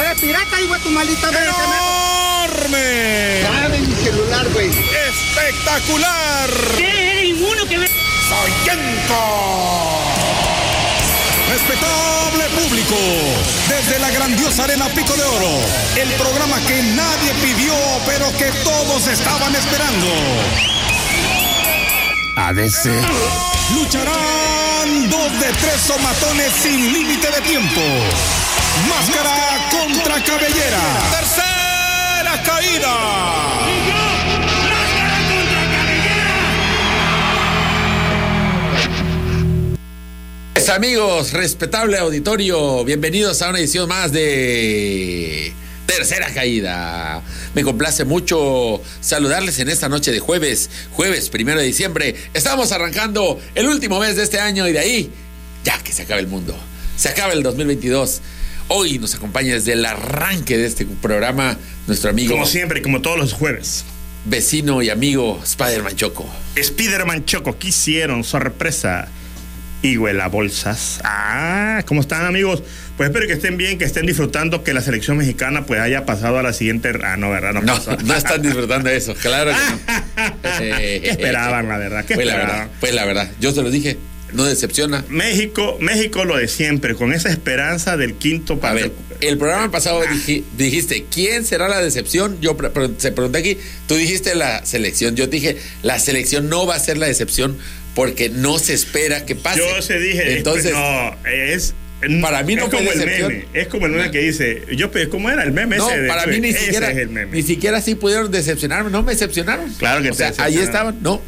Eres pirata, hijo de tu maldita madre. ¡Enorme! Dame mi celular, güey. ¡Espectacular! ¿Qué? ¿Eres inmuno que ve? ¡Soyenco! Respetable público, desde la grandiosa Arena Pico de Oro, el programa que nadie pidió, pero que todos estaban esperando. ADC. Lucharán dos de tres somatones sin límite de tiempo. Máscara contra cabellera. Tercera caída. Pues, amigos, respetable auditorio, bienvenidos a una edición más de Tercera Caída. Me complace mucho saludarles en esta noche de jueves, jueves primero de diciembre. Estamos arrancando el último mes de este año y de ahí, ya que se acaba el mundo, se acaba el 2022. Hoy nos acompaña desde el arranque de este programa nuestro amigo, Como siempre, como todos los jueves. vecino y amigo Spider-Man Choco. Spiderman Choco, ¿qué hicieron? Sorpresa. Higuela bolsas. Ah, ¿cómo están amigos? Pues espero que estén bien, que estén disfrutando, que la selección mexicana pues haya pasado a la siguiente... Ah, no, ¿verdad? No, No, pasó. no están disfrutando de eso, claro que no. ¿Qué esperaban, la verdad? ¿Qué Pues la verdad, pues la verdad. Yo se lo dije, no decepciona. México, México lo de siempre, con esa esperanza del quinto A ver, el programa pasado dije- dijiste, ¿quién será la decepción? Yo pre- se pregunté aquí, tú dijiste la selección. Yo dije, la selección no va a ser la decepción porque no se espera que pase. Yo se dije, Entonces, no, es... Para mí no es fue como el meme, es como el meme que dice, yo pe- ¿cómo era el meme no, ese? para mí ni siquiera, es el meme. ni siquiera así pudieron decepcionarme. No me decepcionaron. Claro que o te sea, ahí estaban. No,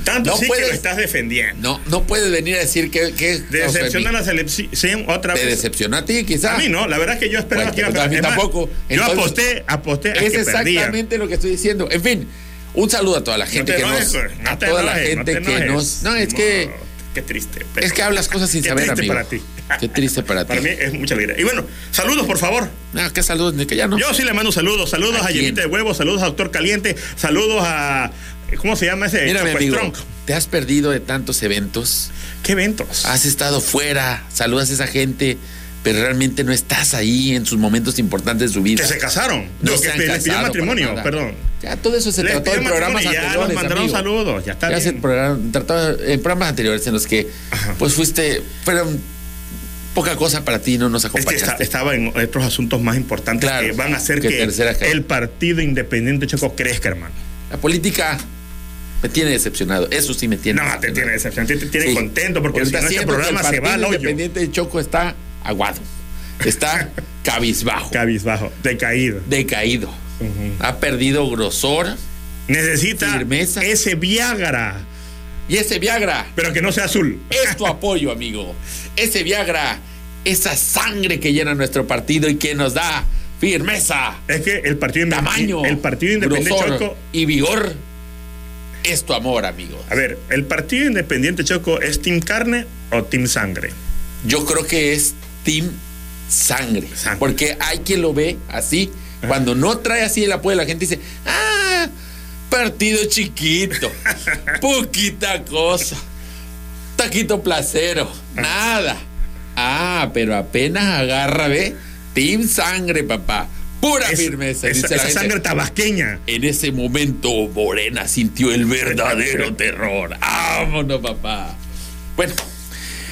Tanto no sí que puedes- lo estás defendiendo. no, no puedes venir a decir que, que Decepciona la selección otra Te vez. decepcionó a ti, quizás. A mí no, la verdad es que yo esperaba Bueno, que iba a más, tampoco. Yo aposté, aposté a Es que perdía. exactamente lo que estoy diciendo. En fin, un saludo a toda la gente te que enojes, nos. pues, no a te toda la gente no te que nos. No, es que. Qué triste. Es que hablas cosas sin Qué saber, triste amigo. para ti. Qué triste para ti. Para mí es mucha alegría. Y bueno, saludos, por favor. No, qué saludos, ni que ya no. Yo sí le mando saludos. Saludos ¿A a? Llenita de Huevo, saludos a Doctor Caliente, saludos a. ¿Cómo se llama ese? Mira, mi amigo, te has perdido de tantos eventos. ¿Qué eventos? Has estado fuera, saludas a esa gente, pero realmente no estás ahí en sus momentos importantes de su vida. que se casaron. No se que han les pidió matrimonio, perdón. Ya todo eso se Les trató en programas ya anteriores. nos mandaron amigo. saludos, ya está Ya se bien. trató en programas anteriores en los que Ajá. pues fuiste, fueron poca cosa para ti, no nos Es que acompañaste. está- estaba en otros asuntos más importantes Claro, que van a hacer que el partido independiente Choco crezca, hermano. La política me tiene decepcionado. Eso sí me tiene. No, te tiene decepción, te, te tiene Sí. contento porque si no este programa el se va al Partido hoyo. Independiente de Choco está aguado. Está cabizbajo, Cabizbajo, decaído. decaído. Ha perdido grosor. Necesita Firmeza. ese Viagra, Y ese Viagra pero que no sea azul. es tu apoyo, amigo. Ese Viagra, esa sangre que llena nuestro partido y que nos da firmeza, Es que el partido, tamaño, el partido independiente grosor Choco. y vigor es tu amor, amigo. A ver, ¿el partido independiente Choco es Team Carne o Team Sangre? Yo creo que es Team Sangre. Sangre. Porque hay quien lo ve así. Cuando no trae así el apoyo, la gente dice, ah, partido chiquito, poquita cosa, taquito placero, nada. Ah, pero apenas agarra, ve, Team Sangre, papá. Pura Es- firmeza. esa sangre tabasqueña. En ese momento, Morena sintió el verdadero terror. ¡Vámonos, papá! Bueno,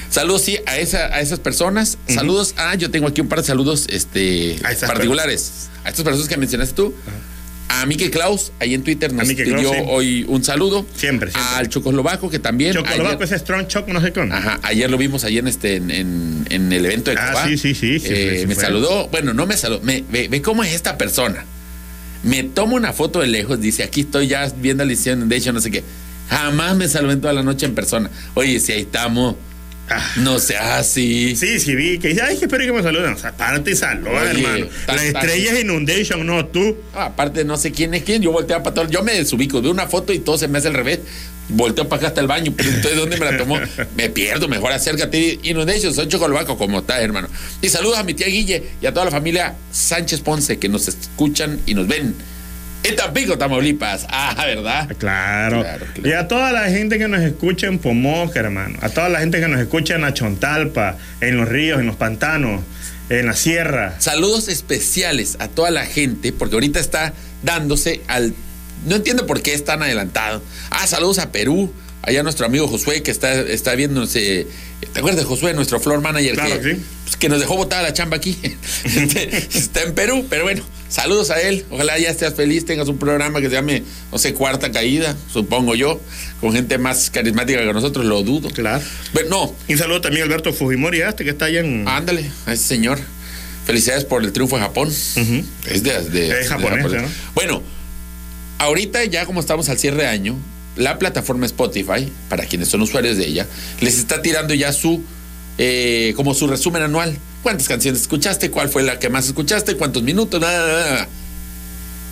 saludos sí a, esa, a esas personas. Saludos. Ah, yo tengo aquí un par de saludos este, A particulares. A estas personas que mencionaste tú. A Mike Klaus, ahí en Twitter nos Klaus, sí. hoy un saludo. Siempre, siempre. Al Chocoslovaco, que también. Chocolobaco ayer- es Strong Choc, no sé con. Ajá, ayer lo vimos ayer en este en, en- en el evento de Ah, sí, sí, sí, sí, Eh, sí, me saludó, bueno, no me saludó, me, ve, ve cómo es esta persona. Me toma una foto de lejos, dice, aquí estoy ya viendo la edición, de hecho, no sé qué. Jamás me saludó en toda la noche en persona. Oye, si ahí estamos, Ah. no seas así. Sí, sí, vi que dice, ay, que espero que me saluden. O sea, párate y saluda, Oye, hermano. tan- La tan- estrella es Inundation, no tú. Ah, aparte, no sé quién es quién, yo volteaba para todo, yo me desubico, veo una foto y todo se me hace al revés. Volteo para acá hasta el baño, pero entonces, ¿dónde me la tomó? Me pierdo, mejor acércate. Inundation, soy Chocolbaco, como está, hermano. Y saludos a mi tía Guille y a toda la familia Sánchez Ponce que nos escuchan y nos ven en Tampico, Tamaulipas. Ah, ¿verdad? Claro. Claro, claro. Y a toda la gente que nos escucha en Pomoca, hermano. A toda la gente que nos escucha en Achontalpa, en los ríos, en los pantanos, En la sierra. Saludos especiales a toda la gente, porque ahorita está dándose al. No entiendo por qué es tan adelantado. Ah, saludos a Perú. Allá nuestro amigo Josué, que está, está viéndonos. eh, ¿Te acuerdas de Josué, nuestro floor manager? Claro, que, sí. pues, que nos dejó botada la chamba aquí. Este, está en Perú, pero bueno, saludos a él. Ojalá ya estés feliz, tengas un programa que se llame, no sé, Cuarta Caída, supongo yo, con gente más carismática que nosotros, lo dudo. Claro. Pero no, Y un saludo también a Alberto Fujimori, este que está allá en. Ándale, a ese señor. Felicidades por el triunfo de Japón. Es de, de- Es japonés, de ¿no? Bueno, ahorita ya como estamos al cierre de año, la plataforma Spotify, para quienes son usuarios de ella, les está tirando ya su eh, como su resumen anual. ¿Cuántas canciones escuchaste? ¿Cuál fue la que más escuchaste? ¿Cuántos minutos? Bla, bla, bla.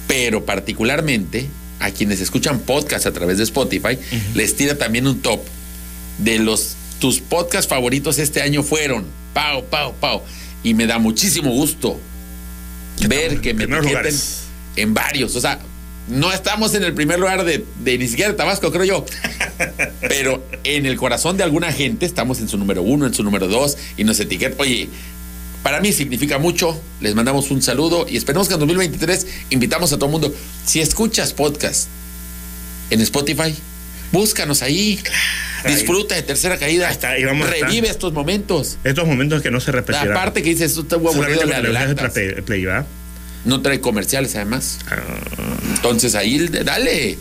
Pero particularmente a quienes escuchan podcast a través de Spotify, les tira también un top de los tus podcasts favoritos este año fueron. Pau, pau, pau. Y me da muchísimo gusto ver que me etiqueten en varios. O sea, no estamos en el primer lugar de, de ni siquiera de Tabasco, creo yo. Pero en el corazón de alguna gente estamos en su número uno, en su número dos, y nos etiquetan. Oye, para mí significa mucho. Les mandamos un saludo y esperemos que en 2023 invitamos a todo el mundo. Si escuchas podcast en Spotify, búscanos ahí. Disfruta de tercera caída. Está. Revive estos momentos. Estos momentos que no se repetirán. Aparte que dices, esto está aburrido, le play, play. No trae comerciales además. Ah, Entonces ahí dale.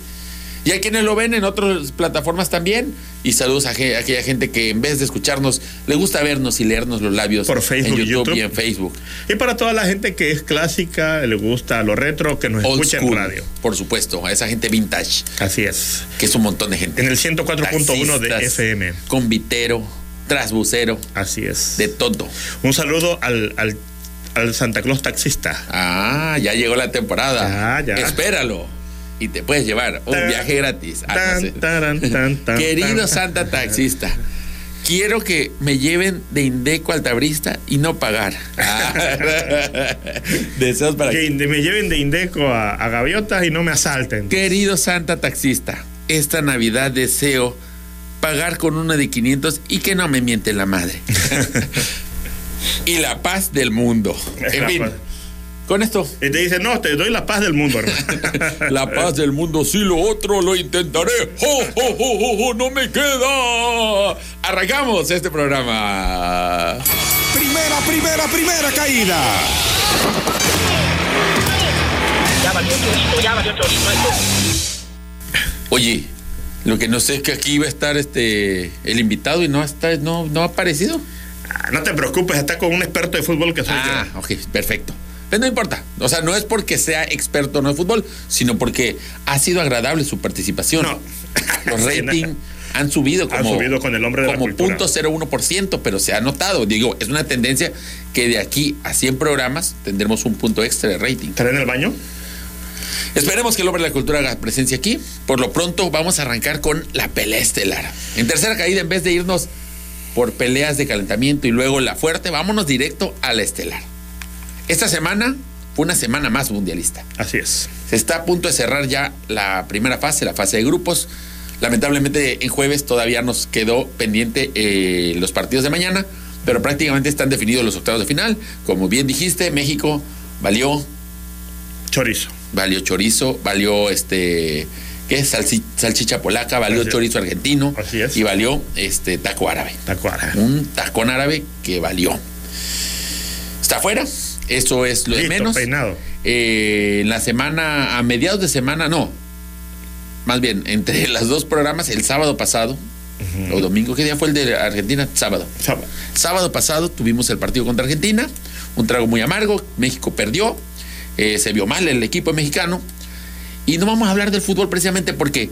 Y hay quienes lo ven en otras plataformas también. Y saludos a, aquella gente que en vez de escucharnos, le gusta vernos y leernos los labios Por Facebook en y YouTube, YouTube. y en Facebook. Y para toda la gente que es clásica, le gusta lo retro, que nos Old escucha school, en radio. por supuesto, a esa gente vintage, Así es. que es un montón de gente. En el 104.1 de FM. Convitero, trasbucero, Así es. de todo. Un saludo al, al, al Santa Claus taxista. Ah, ya llegó la temporada. Ya, ya. Espéralo. Y te puedes llevar un Tan, viaje gratis. Ah, no sé. tan, Querido. Santa Taxista, quiero que me lleven de Indeco al tabrista y no pagar. Ah. Deseos para Que me lleven de Indeco a, a Gaviotas y no me asalten. Querido Santa Taxista, esta Navidad deseo pagar con una de 500 y que no me miente la madre. y la paz del mundo. En fin. Con esto, Y te dicen, no, te doy la paz del mundo, hermano. la paz del mundo, sí, lo otro lo intentaré. ¡Jo, jo, jo, jo, jo! ¡No me queda! Arrancamos este programa. Primera, primera, primera caída. Ya valió chorito, ya valió chorito esto. Oye, lo que no sé es que aquí iba a estar este el invitado y no está, no, no ha aparecido. Ah, no te preocupes, está con un experto de fútbol que soy Ah, yo. ok, perfecto. Pero no importa. O sea, no es porque sea experto no de fútbol, sino porque ha sido agradable su participación. No. Los ratings han subido como, Han subido con el hombre de la como cultura. punto 0.1%, pero se ha notado. Digo, es una tendencia que de aquí a 100 programas tendremos un punto extra de rating. ¿Estará en el baño? Esperemos que el hombre de la cultura haga presencia aquí. Por lo pronto vamos a arrancar con la pelea estelar. En tercera caída, en vez de irnos por peleas de calentamiento y luego la fuerte, vámonos directo a la estelar. Esta semana fue una semana más mundialista. Así es. Se está a punto de cerrar ya la primera fase, la fase de grupos. Lamentablemente en jueves todavía nos quedó pendiente eh, los partidos de mañana, pero prácticamente están definidos los octavos de final. Como bien dijiste, México valió Chorizo. valió chorizo, valió este, ¿qué es? Salsi- salchicha polaca, valió Así es. chorizo argentino Así es. y valió este taco árabe. Tacuara. Un tacón árabe que valió. Está afuera, eso es lo de menos. peinado. Eh, en la semana, a mediados de semana, no. Más bien, entre los dos programas, el sábado pasado, o domingo, ¿qué día fue el de Argentina? Sábado. Sábado. Sábado pasado tuvimos el partido contra Argentina, un trago muy amargo, México perdió, eh, se vio mal el equipo mexicano, y no vamos a hablar del fútbol precisamente porque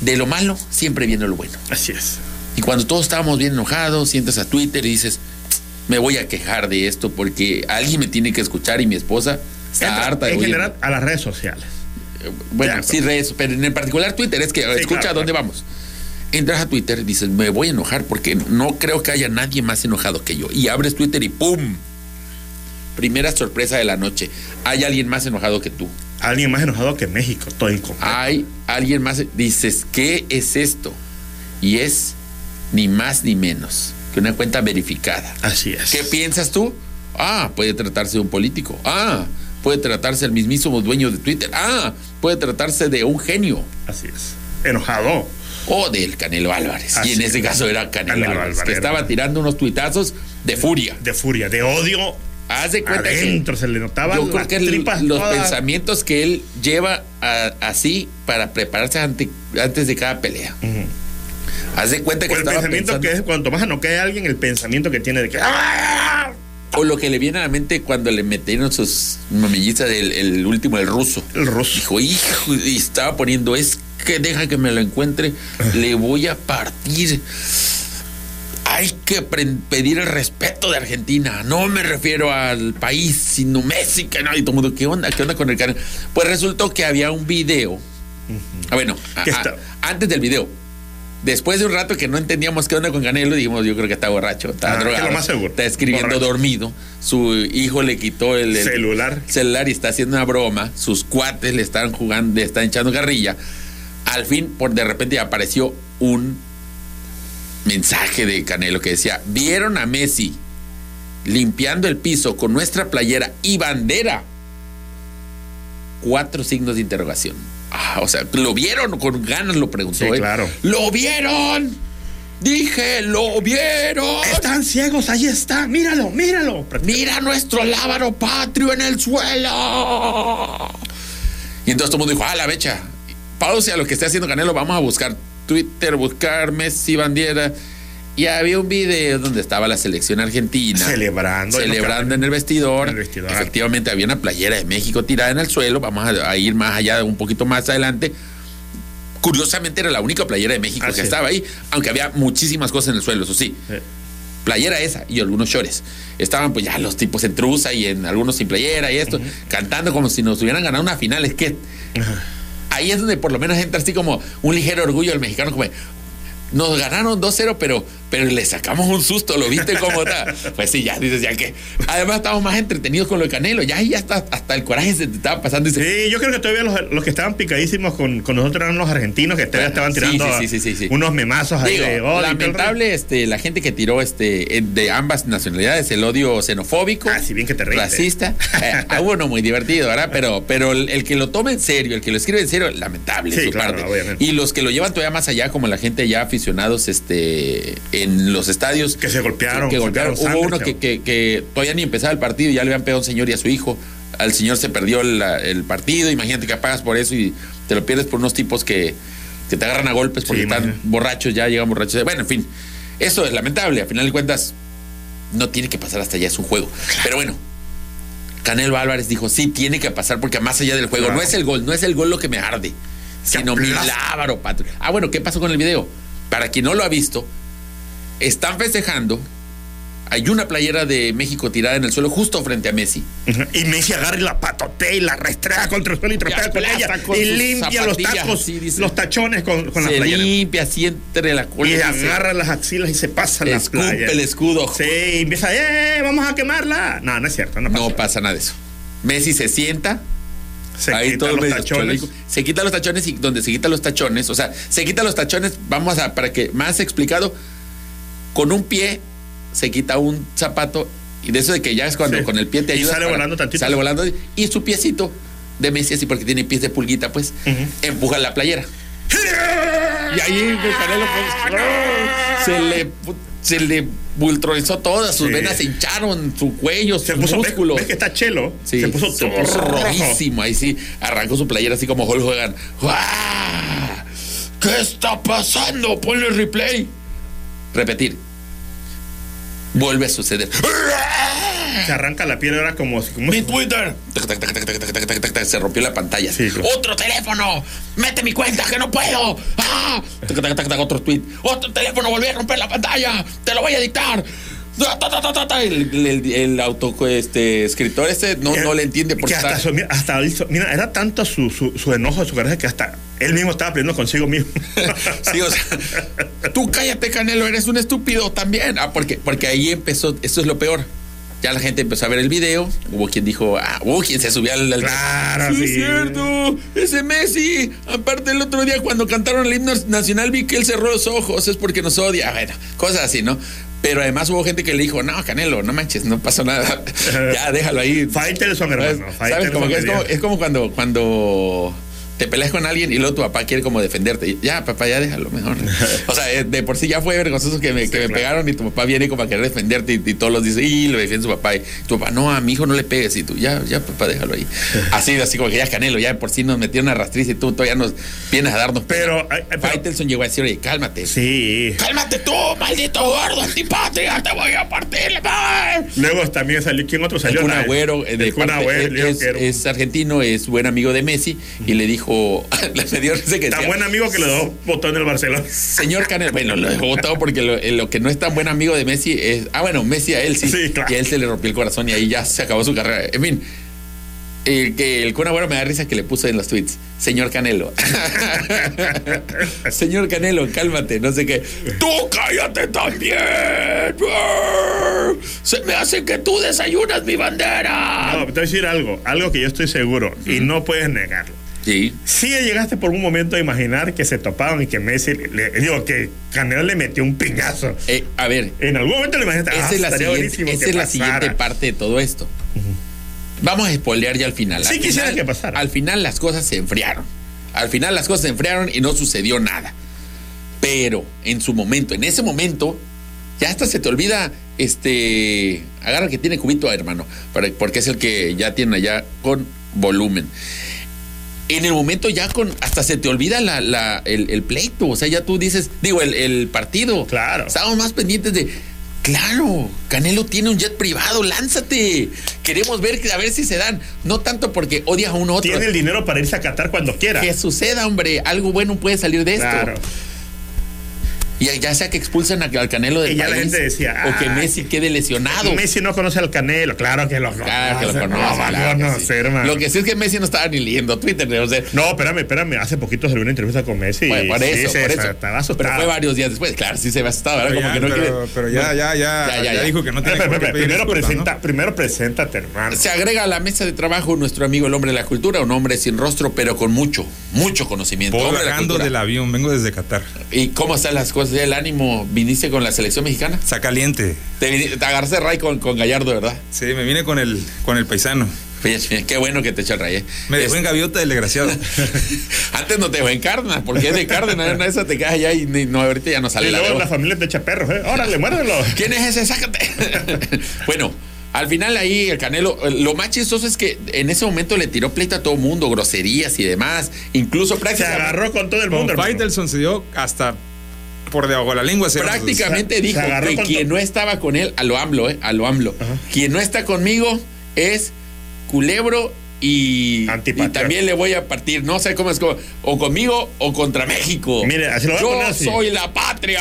de lo malo siempre viene lo bueno. Así es. Y cuando todos estábamos bien enojados, sientas a Twitter y dices, me voy a quejar de esto porque alguien me tiene que escuchar y mi esposa está Entra, harta de en oírme". general, a las redes sociales. Bueno, Ya, sí, redes, pero en particular Twitter es que escucha claro, a dónde claro. vamos. Entras a Twitter y dices, me voy a enojar porque no creo que haya nadie más enojado que yo. Y abres Twitter y ¡pum! Primera sorpresa de la noche. Hay alguien más enojado que tú. Alguien más enojado que México, todo incompleto. Hay alguien más. Dices, ¿qué es esto? Y es ni más ni menos que una cuenta verificada. Así es. ¿Qué piensas tú? Ah, puede tratarse de un político. Ah, puede tratarse del mismísimo dueño de Twitter. Ah, puede tratarse de un genio. Así es. Enojado. O del Canelo Álvarez. Así y en es. ese caso era Canelo, Canelo Álvarez, Álvarez, que estaba tirando unos tuitazos de furia. De furia, de odio. Haz de cuenta que Adentro se le notaba yo creo que el- los todas. pensamientos que él lleva a- así para prepararse ante- antes de cada pelea. Haz de cuenta que O el estaba pensamiento pensando- que es cuando más no cae alguien, el pensamiento que tiene de que. ¡Ah! O lo que le viene a la mente cuando le metieron sus mamillitas del el último, el ruso. El ruso. Dijo, hijo, y estaba poniendo, es que deja que me lo encuentre, le voy a partir. Hay que pedir el respeto de Argentina. No me refiero al país, sino Messi, que no. Y todo el mundo, ¿qué onda? ¿Qué onda con el canal? Pues resultó que había un video. Ah, bueno, a- ¿Qué a- está? antes del video. Después de un rato que no entendíamos qué onda con Canelo, dijimos, yo creo que está borracho, está Ah, drogado. lo más seguro. Está escribiendo Borracho. dormido. Su hijo le quitó el, el Celular. celular y está haciendo una broma. Sus cuates le están jugando, le están echando carrilla. Al fin, por de repente apareció un mensaje de Canelo que decía: ¿Vieron a Messi limpiando el piso con nuestra playera y bandera? Cuatro signos de interrogación. Ah, o sea, ¿lo vieron? Con ganas lo preguntó. Sí, ¿eh? claro. ¿Lo vieron? Dije, ¿lo vieron? Están ciegos, ahí está, míralo, míralo. Mira nuestro lábaro patrio en el suelo. Y entonces todo el mundo dijo, ah, la becha. Pause a lo que esté haciendo Canelo, vamos a buscar Twitter, buscar Messi Bandiera. Y había un video donde estaba la selección argentina. Celebrando. Celebrando en el vestidor. En el vestidor. Efectivamente, había una playera de México tirada en el suelo. Vamos a, a ir más allá, un poquito más adelante. Curiosamente, era la única playera de México Así que es. estaba ahí, aunque había muchísimas cosas en el suelo, eso sí playera esa y algunos shorts. Estaban pues ya los tipos en trusa y en algunos sin playera y esto, cantando como si nos hubieran ganado una final. Es que ahí es donde por lo menos entra así como un ligero orgullo del mexicano, como nos ganaron 2-0, pero, pero le sacamos un susto, ¿lo viste cómo está? Pues sí, ya dices, ya que. Además, estamos más entretenidos con lo de Canelo, ya ahí ya está, hasta el coraje se te estaba pasando. Y Sí, yo creo que todavía los, los que estaban picadísimos con, con nosotros eran los argentinos que todavía estaban tirando sí, sí, sí, sí. unos memazos ahí Digo, de odio lamentable este, la gente que tiró este, de ambas nacionalidades, el odio xenofóbico, Ah, sí, bien que te reíste. racista. Eh, a uno muy divertido, ¿verdad? Pero, pero el, el que lo tome en serio, el que lo escribe en serio, lamentable su claro, parte. obviamente. Y los que lo llevan todavía más allá, como la gente ya aficionados este, en los estadios. Que se golpearon, Que golpearon. Hubo sangre, uno que, que- que todavía ni empezaba el partido y ya le habían pegado a un señor y a su hijo. Al señor se perdió la- el partido. Imagínate que pagas por eso y te lo pierdes por unos tipos que, que te agarran a golpes porque Sí, están borrachos, ya llegan borrachos. Bueno, en fin, eso es lamentable. A final de cuentas, no tiene que pasar hasta allá, es un juego. Pero bueno, Canelo Álvarez dijo, sí, tiene que pasar porque más allá del juego, Claro. no es el gol, no es el gol lo que me arde, sino mi aplasta. lábaro, patrio. Ah, bueno, ¿qué pasó con el video? Para quien no lo ha visto, están festejando. Hay una playera de México tirada en el suelo justo frente a Messi. Y Messi agarra y la patotea y la restrea contra el suelo y trapea con ella. con y limpia los tacos, dice. los tachones con, con la playera. limpia así entre la cola. Y agarra las axilas y se pasa la escupe playa. el escudo. Sí, y empieza, ¡eh! Vamos a quemarla. No, no es cierto, no pasa. No pasa nada de eso. Messi se sienta, Se ahí quitan todo los tachones. cholico. Se quita los tachones y donde se quita los tachones, o sea, se quita los tachones, vamos a, para que más explicado, con un pie se quita un zapato y de eso de que ya es cuando Sí. con el pie te ayuda. sale volando tantito. Sale volando y su piecito de Messi así porque tiene pies de pulguita, pues, empuja la playera. Y ahí el Canelo pues, se le se le bultronizó todas, sus Sí. venas se hincharon, su cuello, Se sus puso, músculos. ves que está chelo. Sí, se puso, todo rojo. rojísimo. Ahí sí, arrancó su playera así como Hulk Hogan. ¿Qué está pasando? Ponle replay. Repetir. Vuelve a suceder. Se arranca la piel ahora como... mi Twitter. Se rompió la pantalla. Otro teléfono. Mete mi cuenta que no puedo. Ah. Otro tweet. Otro teléfono volví a romper la pantalla. Te lo voy a dictar. El, el- el auto este escritor este no, no le entiende por qué hasta, su- mira, hasta hizo- mira, era tanto su, su, su enojo, su coraje que hasta él mismo estaba peleando consigo mismo. Sí, o sea, tú cállate, Canelo, eres un estúpido también. Ah, porque, porque ahí empezó, esto es lo peor. Ya la gente empezó a ver el video, hubo quien dijo, ah, hubo quien se subió al... al- Claro, sí. es cierto, ese Messi. Aparte el otro día cuando cantaron el himno nacional vi que él cerró los ojos, es porque nos odia. Bueno, cosas así, ¿no? Pero además hubo gente que le dijo, no, Canelo, no manches, no pasa nada. ya, déjalo ahí. Faitelson, ¿Sabes? hermano. ¿Sabes? Faitelson Como que es, como, es como cuando, cuando te peleas con alguien y luego tu papá quiere como defenderte. Ya, papá, ya déjalo mejor. o sea, eh, de por sí ya fue vergonzoso que me, que me claro. pegaron y tu papá viene como a querer defenderte y, y todos los dicen, y lo defiende su papá. Y tu papá, no, a mi hijo no le pegues. Y tú, ya, ya, papá, déjalo ahí. Así, así como que ya Canelo, ya de por sí nos metieron a rastriz y tú todavía nos vienes a darnos. Pero, Faitelson llegó a decir, oye, cálmate. Sí. Cálmate tú, maldito gordo antipatria, te voy a partir la. Luego también salió. ¿Quién otro El salió? Kun La- Agüero, eh, de el Kun parte- Agüero, es, dijo que era un- es argentino, es buen amigo de Messi y le dijo, le dio risa que Tan decía, buen amigo que le dio botón en el Barcelona. señor Canelo, bueno, lo dejó votado porque lo, eh, lo que no es tan buen amigo de Messi es, ah, bueno, Messi a él sí, Sí, claro. y a él se le rompió el corazón y ahí ya se acabó su carrera. En fin, eh, que el Kun Agüero me da risa que le puso en los tweets, señor Canelo. señor Canelo, cálmate, no sé qué. Tú cállate también. Se me hace que tú desayunas mi bandera. No, te voy a decir algo. Algo que yo estoy seguro y no puedes negarlo. Sí. Sí llegaste por un momento a imaginar que se topaban y que Messi, le- le- digo, que Canelo le metió un piñazo. Eh, a ver, En algún momento le imaginaste, esa ah, es la, siguiente, esa es la siguiente parte de todo esto. Vamos a spoilear ya al final. Sí quisiera final- que pasara. Al final las cosas se enfriaron. Al final las cosas se enfriaron y no sucedió nada. Pero en su momento, en ese momento, ya hasta se te olvida, este, agarra que tiene cubito, hermano, porque es el que ya tiene allá con volumen. En el momento ya con, hasta se te olvida la, la- el, el pleito, o sea, ya tú dices, digo, el, el partido. Claro. Estábamos más pendientes de, claro, Canelo tiene un jet privado, lánzate. Queremos ver, a ver si se dan. No tanto porque odias a uno otro. Tiene el dinero para irse a Qatar cuando quiera. Que suceda, hombre, algo bueno puede salir de esto. Claro. Y ya sea que expulsen al Canelo del Y ya la país, gente decía, o que "Ah, Messi quede lesionado. Messi no conoce al Canelo, claro que lo conoce. Claro que lo conoce. No, claro que sí. conocer, hermano. Lo que sí es que Messi no estaba ni leyendo Twitter, o sea, No, espérame, espérame. Hace poquito salió una entrevista con Messi. Bueno, por eso, por eso. Estaba asustado. Pero fue varios días después. Claro, sí se ve asustado, ¿verdad? Pero Como ya, que no pero, quiere. pero ya, ya, ya, Ya, ya, ya ya. dijo que no tiene espera, pedir primero, disculpas, ¿no? presenta, primero preséntate, hermano. Se agrega a la mesa de trabajo nuestro amigo el hombre de la cultura, un hombre sin rostro, pero con mucho, mucho conocimiento. La cultura. del avión, vengo desde Qatar. ¿Y cómo están las cosas? ¿Ya ¿El ánimo? ¿Viniste con la selección mexicana? Está caliente. Te, te agarraste ray con, con Gallardo, ¿verdad? Sí, me vine con el, con el paisano. Qué bueno que te echa el ray, ¿eh? Me dejó Es- en gaviota del desgraciado. Antes no te dejó en Cárdenas, porque es de Cárdenas, una de esas te quedas allá y ni- no, ahorita ya no sale Y la luego de la familia te echa perros, ¿eh? Órale, muérdelo. ¿Quién es ese? Sácate. bueno, al final ahí el Canelo, lo más chistoso es que en ese momento le tiró pleito a todo mundo, groserías y demás, incluso Se prácticamente, agarró con todo el mundo, Con. Faitelson se dio hasta por debajo de la lengua. se- prácticamente se dijo que quien no estaba con él, a lo AMLO, eh, a lo AMLO, quien no está conmigo es Culebro y, también le voy a partir, no sé cómo es, o conmigo o contra México. Mire, así lo voy a Yo poner así. soy la patria.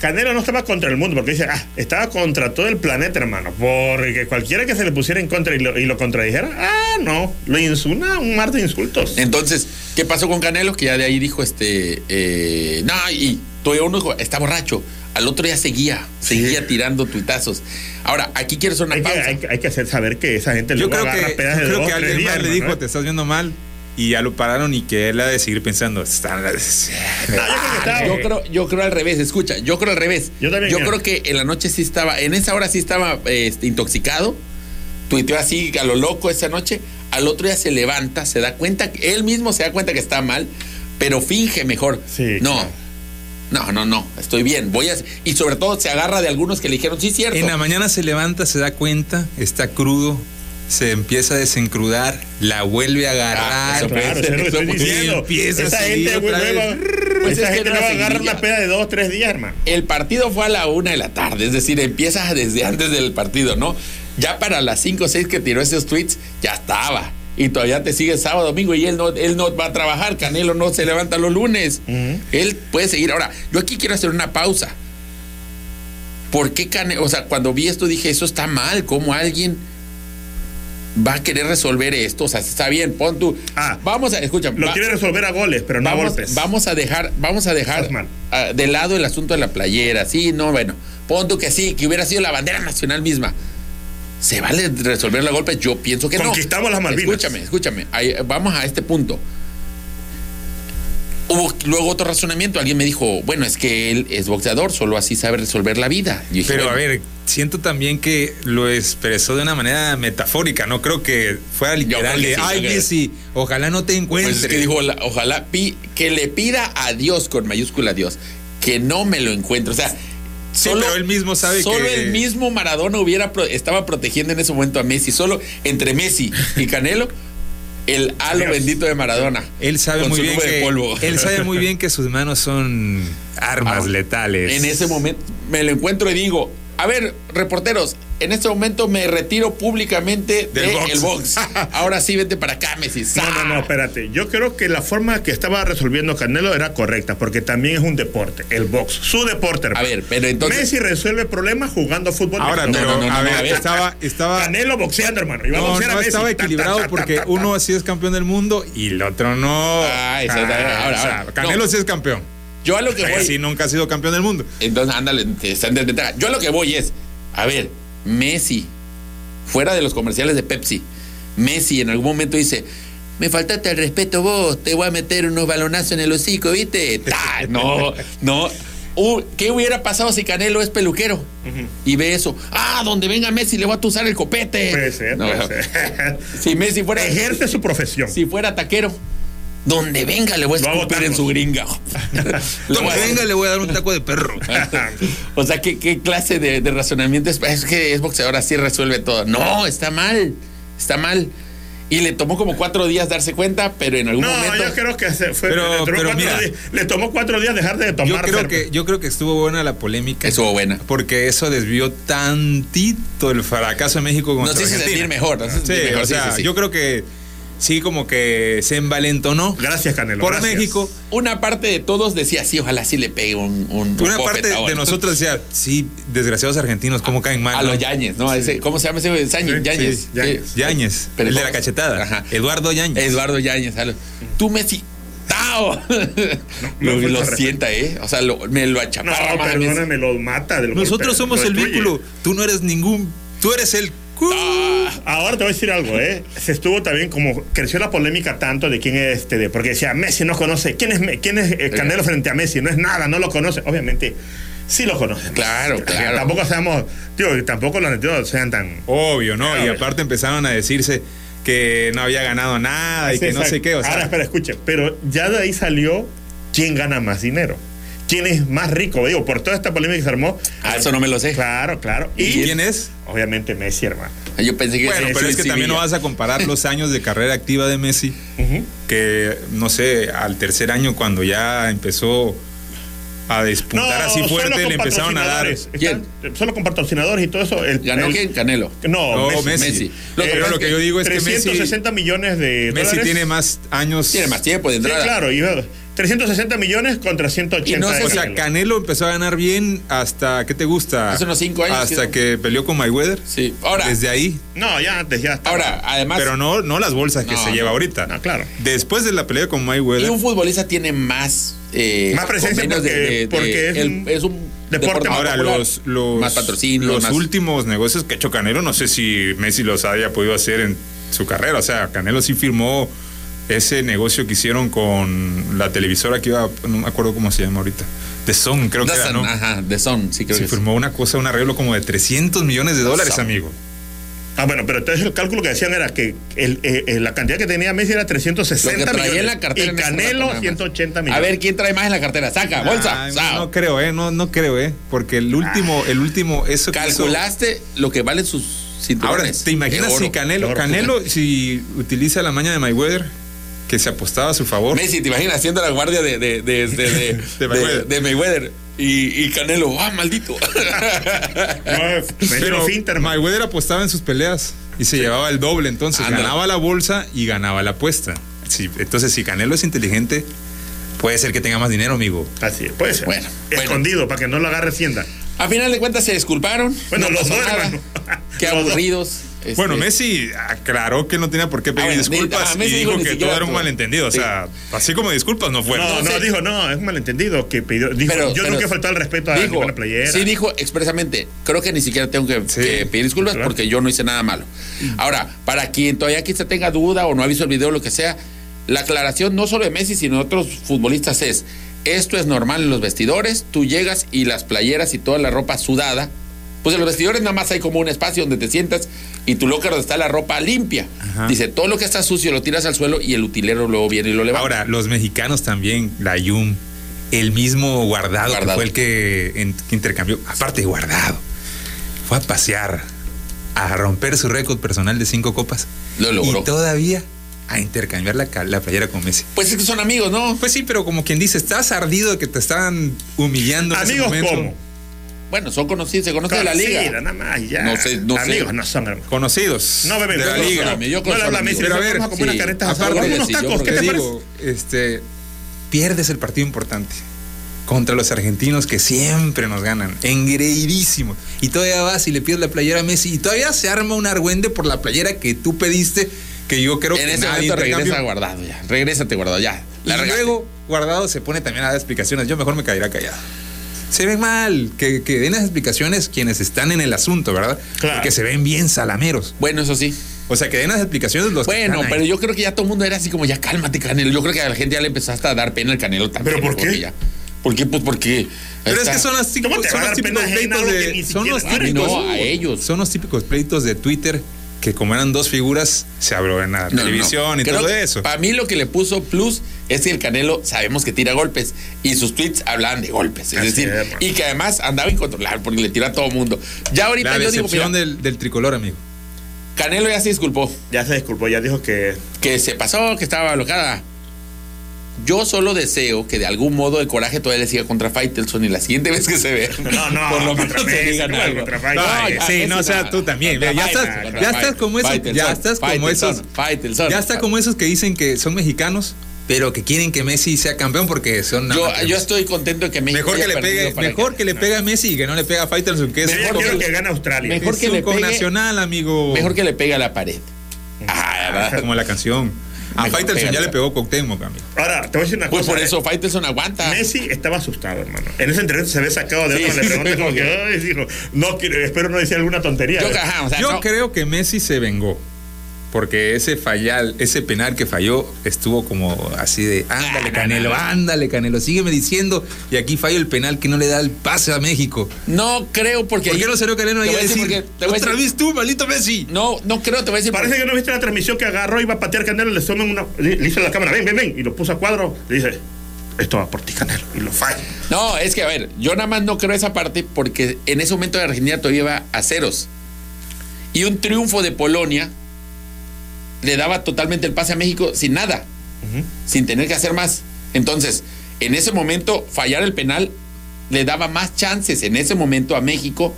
Canelo no estaba contra el mundo, porque dice, ah, estaba contra todo el planeta, hermano. Porque cualquiera que se le pusiera en contra y lo, y lo contradijera, ah, no, lo insuna un mar de insultos. Entonces, ¿qué pasó con Canelo? Que ya de ahí dijo, este, eh, no, y todavía uno dijo, está borracho. Al otro día seguía, seguía tirando tuitazos. Ahora, aquí quiero hacer una Hay que, pausa. hay, que- hay que hacer saber que esa gente Yo luego creo agarra que, pedas yo de creo dos, que alguien días, más le dijo, ¿eh? te estás viendo mal. Y ya lo pararon y que él ha de seguir pensando. Está, No, yo creo Yo creo, yo creo al revés, escucha, yo creo al revés. Yo también, mira. creo que en la noche sí estaba, en esa hora sí estaba este, intoxicado, tuiteó así a lo loco esa noche, al otro día se levanta, se da cuenta, él mismo se da cuenta que está mal, pero finge mejor. Sí, no. claro. No, no, no, estoy bien, voy a... Y sobre todo se agarra de algunos que le dijeron, sí, cierto. En la mañana se levanta, se da cuenta, está crudo, se empieza a desencrudar, la vuelve a Ah, agarrar. eso puede Claro, eso es lo estoy diciendo. empieza a esa gente vez. Pues esa es que gente no luego la agarra seguidilla. una peda de dos, tres días, hermano. El partido fue a la una de la tarde, es decir, empieza desde antes del partido, ¿no? Ya para las 5 o 6 que tiró esos tweets, ya estaba. Y todavía te sigue sábado, domingo y él no, él no va a trabajar. Canelo no se levanta los lunes. Él puede seguir. Ahora, yo aquí quiero hacer una pausa. ¿Por qué Canelo? O sea, cuando vi esto dije, eso está mal. ¿Cómo alguien va a querer resolver esto? O sea, está bien, pon tú. Ah, vamos a, escúchame. Lo va- quiere resolver a goles, pero no a golpes. vamos a dejar, vamos a dejar de lado el asunto de la playera. Sí, no, bueno. Pon tú que sí, que hubiera sido la bandera nacional misma. ¿Se vale resolver la golpe? Yo pienso que no. Conquistamos las Malvinas. Escúchame, escúchame. Ahí, vamos a este punto. Hubo luego otro razonamiento. Alguien me dijo, bueno, es que él es boxeador, solo así sabe resolver la vida. Dije, Pero a ver, siento también que lo expresó de una manera metafórica. No creo que fuera literal de, sí, ay. Messi, ojalá no te encuentres. Pues es que dijo, "Ojalá- pi- que le pida a Dios con mayúscula Dios que no me lo encuentre. O sea, Sí, pero él mismo sabe solo que- el mismo Maradona hubiera estaba protegiendo en ese momento a Messi. Solo entre Messi y Canelo, el halo Dios. bendito de Maradona. Él sabe muy su bien que polvo. él sabe muy bien que sus manos son armas Ah, letales. En ese momento me lo encuentro y digo, a ver, reporteros, en este momento me retiro públicamente Del box. box. Ahora sí, vete para acá, Messi. No, no, no, espérate. Yo creo que la forma que estaba resolviendo Canelo era correcta, porque también es un deporte, el box, su deporte. hermano. ver, pero entonces- Messi resuelve problemas jugando fútbol. Ahora, No, pero no, no, no, a ver, a ver. estaba, estaba Canelo boxeando, hermano. Iba a no, a no Messi. estaba Ta, ta, equilibrado ta, ta, porque ta, ta. uno sí es campeón del mundo y el otro no. Ah, eso, ahora, o sea, ahora. Canelo No. sí es campeón. Yo a lo que voy. Messi nunca ha sido campeón del mundo. Entonces, ándale, te- está en desventaja. Yo a lo que voy es, a ver, Messi, fuera de los comerciales de Pepsi, Messi en algún momento dice, me faltaste el respeto vos, te voy a meter unos balonazos en el hocico, ¿viste? No, no. Uh, ¿Qué hubiera pasado si Canelo es peluquero? Y ve eso. Ah, donde venga Messi le voy a tusar el copete. Puede ser, No, puede ser. Si Messi fuera... Ejerce su profesión. Si fuera taquero, donde venga le voy a escupir en su gringa. Donde venga le voy a dar un taco de perro. o sea, ¿qué, qué clase de, de razonamiento es? Es que es boxeador, así resuelve todo. No, está mal, está mal. Y le tomó como cuatro días darse cuenta, pero en algún No, momento... yo creo que se fue. Pero- le, tomó pero mira. días, le tomó cuatro días dejar de Yo tomar. creo Fer- que yo creo que estuvo buena la polémica. Estuvo buena. Porque eso desvió tantito el fracaso de México Nos contra hizo Argentina. sentir mejor. nos hizo Sí, sentir mejor, o sí, sea, sí, sí. yo creo que sí como que se envalentonó Gracias, Canelo. por gracias. México. Una parte de todos decía, sí, ojalá sí le pegue un, un, un Una parte de nosotros decía, sí, desgraciados argentinos, cómo caen mal. A ¿no? los Yañez, ¿no? ¿Cómo se llama ese? Sañez, Sí, Yañez. Yáñez, Pero el de la cachetada. Ajá. Eduardo Yáñez. Eduardo Yañez. algo. Tú, Messi. ¡Tao! no lo, falta lo respeto. sienta, ¿eh? O sea, lo- me lo No, achaparra más. perdóname, lo mata. lo Nosotros somos lo el vínculo. Tú no eres ningún. Tú eres el. Ah, Ahora te voy a decir algo, ¿eh? Se estuvo también como creció la polémica tanto de quién es este, de, porque decía Messi no conoce, ¿quién es, quién es eh, Canelo frente a Messi? No es nada, no lo conoce. Obviamente, sí lo conoce. Claro, claro. Tampoco seamos, tío, tampoco los argentinos sean tan. Obvio, ¿no? Y aparte empezaron a decirse que no había ganado nada y Sí, que no exacto. sé qué. O sea, Ahora, espera, escuche, pero ya de ahí salió quién gana más dinero. ¿Quién es más rico? Digo, por toda esta polémica que se armó. Ah, eso no me lo sé. Claro, claro. ¿Y Y, quién es? obviamente Messi, hermano. Yo pensé que Bueno, pero es que también no vas a comparar los años de carrera activa de Messi, que no sé, al tercer año cuando ya empezó a despuntar así fuerte, le empezaron a dar. Están- Solo con patrocinadores y todo eso. El, ¿Ganó el- quién? Canelo. No, No, Messi. Messi. Messi. Lo que Pero lo que yo digo es que Messi, 360 millones de Messi dólares. tiene más años. Tiene más tiempo de Sí, entrada. claro. Y, 360 millones contra 180 Y no sé O sea, Canelo. Empezó a ganar bien hasta, ¿qué te gusta? Hace unos cinco años, Hasta sí. que peleó con Mayweather. Sí. Ahora, Desde ahí. No, ya antes, ya está. ahora, además, Pero no, no las bolsas que No, se no. lleva ahorita. No, claro. Después de la pelea con y Mayweather. un futbolista tiene más. Eh, Más presencia porque- porque es un es un deporte más Ahora, popular. los, los, más patrocinios, los más- últimos negocios que ha hecho Canelo, no sé si Messi los haya podido hacer en su carrera. O sea, Canelo sí firmó ese negocio que hicieron con la televisora que iba, no me acuerdo cómo se llama ahorita. The Sun, creo que era, Dazan, ¿no? Ajá, de Son, sí creo Se que sí. firmó una cosa, un arreglo como de 300 millones de dólares, Son. amigo. Ah, bueno, pero entonces el cálculo que decían era que el, eh, eh, la cantidad que tenía Messi era Lo 360 que traía millones. en la cartera y en ese rato Canelo nada más. 180 millones. A ver, ¿quién trae más en la cartera? Saca, bolsa. Ay, no creo, eh, no, no creo, eh, porque el último, el último, eso que hizo- Calculaste lo que valen sus Ahora, cinturones. ¿te imaginas oro. si Canelo. Canelo, si utiliza la maña de Mayweather, que se apostaba a su favor? Messi, ¿te imaginas haciendo la guardia de, de, de, de, de, De Mayweather. Y, y Canelo, ¡ah, maldito! No, Pero hermano. Mayweather apostaba en sus peleas y se llevaba el doble, entonces ganaba la bolsa y ganaba la apuesta. Sí, entonces, si Canelo es inteligente, puede ser que tenga más dinero, amigo. Así es, puede ser. Bueno, bueno. Escondido para que no lo agarre Hacienda. A final de cuentas se disculparon. Bueno, no los dos, hermano. Qué aburridos. Este, Bueno, Messi aclaró que no tenía por qué pedir Ah, bueno, disculpas ah, y dijo que todo era un malentendido. O Sí. sea, así como disculpas no fueron. No, no dijo, no, es un malentendido que pidió. Dijo, Pero- yo pero nunca he faltado el respeto a dijo, ninguna playera. Sí, dijo expresamente, creo que ni siquiera tengo que, Sí, que pedir disculpas claro. porque yo no hice nada malo. Ahora, para quien todavía quizá tenga duda o no ha visto el video o lo que sea, la aclaración no solo de Messi, sino de otros futbolistas es, esto es normal en los vestidores, tú llegas y las playeras y toda la ropa sudada, pues en los vestidores nada más hay como un espacio donde te sientas y tu locker donde está la ropa limpia. Ajá. Dice, todo lo que está sucio lo tiras al suelo y el utilero luego viene y lo levanta. Ahora, los mexicanos también, la Yum, el mismo guardado, Guardado. que fue el que, en- que intercambió, aparte de guardado, fue a pasear, a romper su récord personal de cinco copas. Lo logró. Y todavía a intercambiar la, la playera con Messi. Pues es que son amigos, ¿no? Pues sí, pero como quien dice, estás ardido de que te están humillando. en ese Amigos, momento. ¿cómo? Bueno, son conocidos, se conocen de la liga. Nada más, ya. No sé, no sé. Amigos no son hermanos. Conocidos. No, bebé, de la liga. yo no le habla a Messi, amigos. pero a ver, vamos a comer sí, unas caretas aparte sí, unos tacos, ¿qué Te te digo, parece? este, pierdes el partido importante contra los argentinos que siempre nos ganan, engreidísimos. Y todavía vas y le pides la playera a Messi y todavía se arma un argüende por la playera que tú pediste, que yo creo En que ese nadie momento regresa guardado ya. Regrésate guardado ya. La y regaste. luego Guardado se pone también a dar explicaciones. Yo mejor me caerá callado. Se ven mal, que, que den las explicaciones quienes están en el asunto, ¿verdad? Claro. Porque se ven bien salameros. Bueno, eso sí. O sea, que den las explicaciones los que Bueno, ahí. pero yo creo que ya todo el mundo era así como ya cálmate, Canelo. Yo creo que a la gente ya le empezó hasta a dar pena el Canelo también. ¿Pero por porque qué? ya- ¿Por qué? Pues porque. Pero es que son los ¿Cómo típicos, son los típicos pleitos que de. Son los vale? típicos. No, a ellos. Son los típicos pleitos de Twitter que, como eran dos figuras, se habló en la No, televisión no. y Creo todo que eso. Para mí lo que le puso plus es que el Canelo sabemos que tira golpes y sus tweets hablaban de golpes. Es decir, es, y que además andaba incontrolable porque le tira a todo mundo. Ya ahorita La yo digo, mira, del, del tricolor, amigo. Canelo ya se disculpó. Ya se disculpó, ya dijo que que se pasó, que estaba bloqueada. Yo solo deseo que de algún modo el coraje todavía le siga contra Faitelson y la siguiente vez que se vea. No, no, por lo menos Messi, digan no, algo. Ay, ya, sí, no, o sea, tú también. Ya estás, ya estás como esos, ya estás como esos, ya está como esos que dicen que son mexicanos, pero que quieren que Messi sea campeón porque son Yo, yo estoy contento de que México mejor que le pegue, mejor que le pegue a Messi y que no le pegue a Faitelson, que es, Mejor quiero que- gane Australia. mejor es que un le pegue- nacional, amigo. Mejor que le pegue a la pared. Ah, ¿verdad? como la canción. A Mejor Faitelson ya le pegó Cuauhtémoc, amigo. Ahora, te voy a decir una Pues cosa. por eh. eso Faitelson aguanta. Messi estaba asustado, hermano. En esa entrevista se ve sacado de Sí, otra. sí, le preguntan sí, como sí. que, ay, dijo, no, quiero- espero no decir alguna tontería. Yo, ajá, o sea, Yo no. creo que Messi se vengó. Porque ese fallar, ese penal que falló estuvo como así de ándale no, Canelo, ándale Canelo, sígueme diciendo y aquí falló el penal que no le da el pase a México. No creo porque. ¿Por qué no salió Canelo ahí a decir porque- te voy a otra decir- vez tú, maldito Messi? No, no creo, te voy a decir. Parece que no viste la transmisión que agarró, iba a patear Canelo, le toman una. Le le hizo a la cámara, ven, ven, ven. Y lo puso a cuadro. Le dice, esto va por ti, Canelo. Y lo falla. No, es que a ver, yo nada más no creo esa parte porque en ese momento Argentina todavía iba a ceros. Y un triunfo de Polonia le daba totalmente el pase a México sin nada, sin tener que hacer más. Entonces, en ese momento, fallar el penal le daba más chances en ese momento a México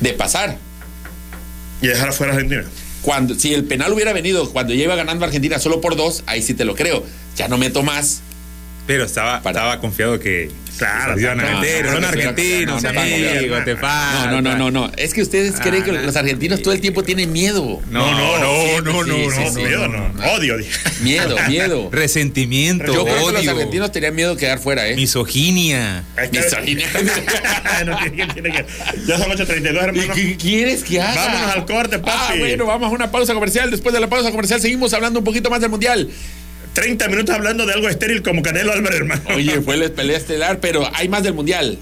de pasar. Y dejar afuera a Argentina. Cuando, si el penal hubiera venido cuando ya iba ganando Argentina solo por dos, ahí sí te lo creo. Ya no meto más. Pero estaba, Para- estaba confiado que Claro, se iban a no, meter, no, son no, argentinos, no, no, no, amigo, no, te falta. No, no, no, no, no. Es que ustedes Ah, creen que los argentinos todo el tiempo tienen miedo. No, no, no, no, no, Miedo, no. Odio, dije. Miedo, miedo. Resentimiento, Yo creo que los odio, argentinos tenían miedo de quedar fuera, ¿eh? misoginia. Misoginia. no tiene que, tiene que. Ya son 8.32, hermano. ¿Qué quieres que haga? Vámonos al corte, papi. Ah, bueno, vamos a una pausa comercial. Después de la pausa comercial seguimos hablando un poquito más del Mundial. 30 minutos hablando de algo estéril como Canelo Álvarez, hermano. Oye, fue la pelea estelar, pero hay más del Mundial.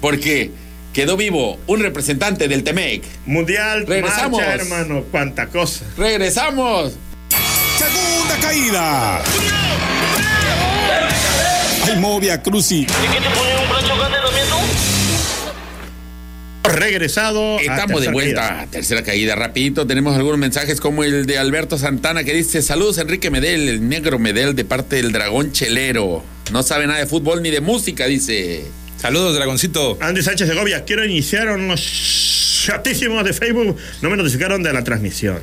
Porque quedó vivo un representante del Temec. Mundial, Regresamos. marcha, hermano. Cuánta cosa. Regresamos. Segunda caída. El Movia Cruci. Regresado. Estamos de vuelta caída. tercera caída. Rapidito, tenemos algunos mensajes como el de Alberto Santana que dice, saludos Enrique Medel, el negro Medel de parte del dragón chelero. No sabe nada de fútbol ni de música, dice. Saludos, dragoncito. Andy Sánchez Segovia, quiero iniciar unos chatísimos de Facebook. No me notificaron de la transmisión.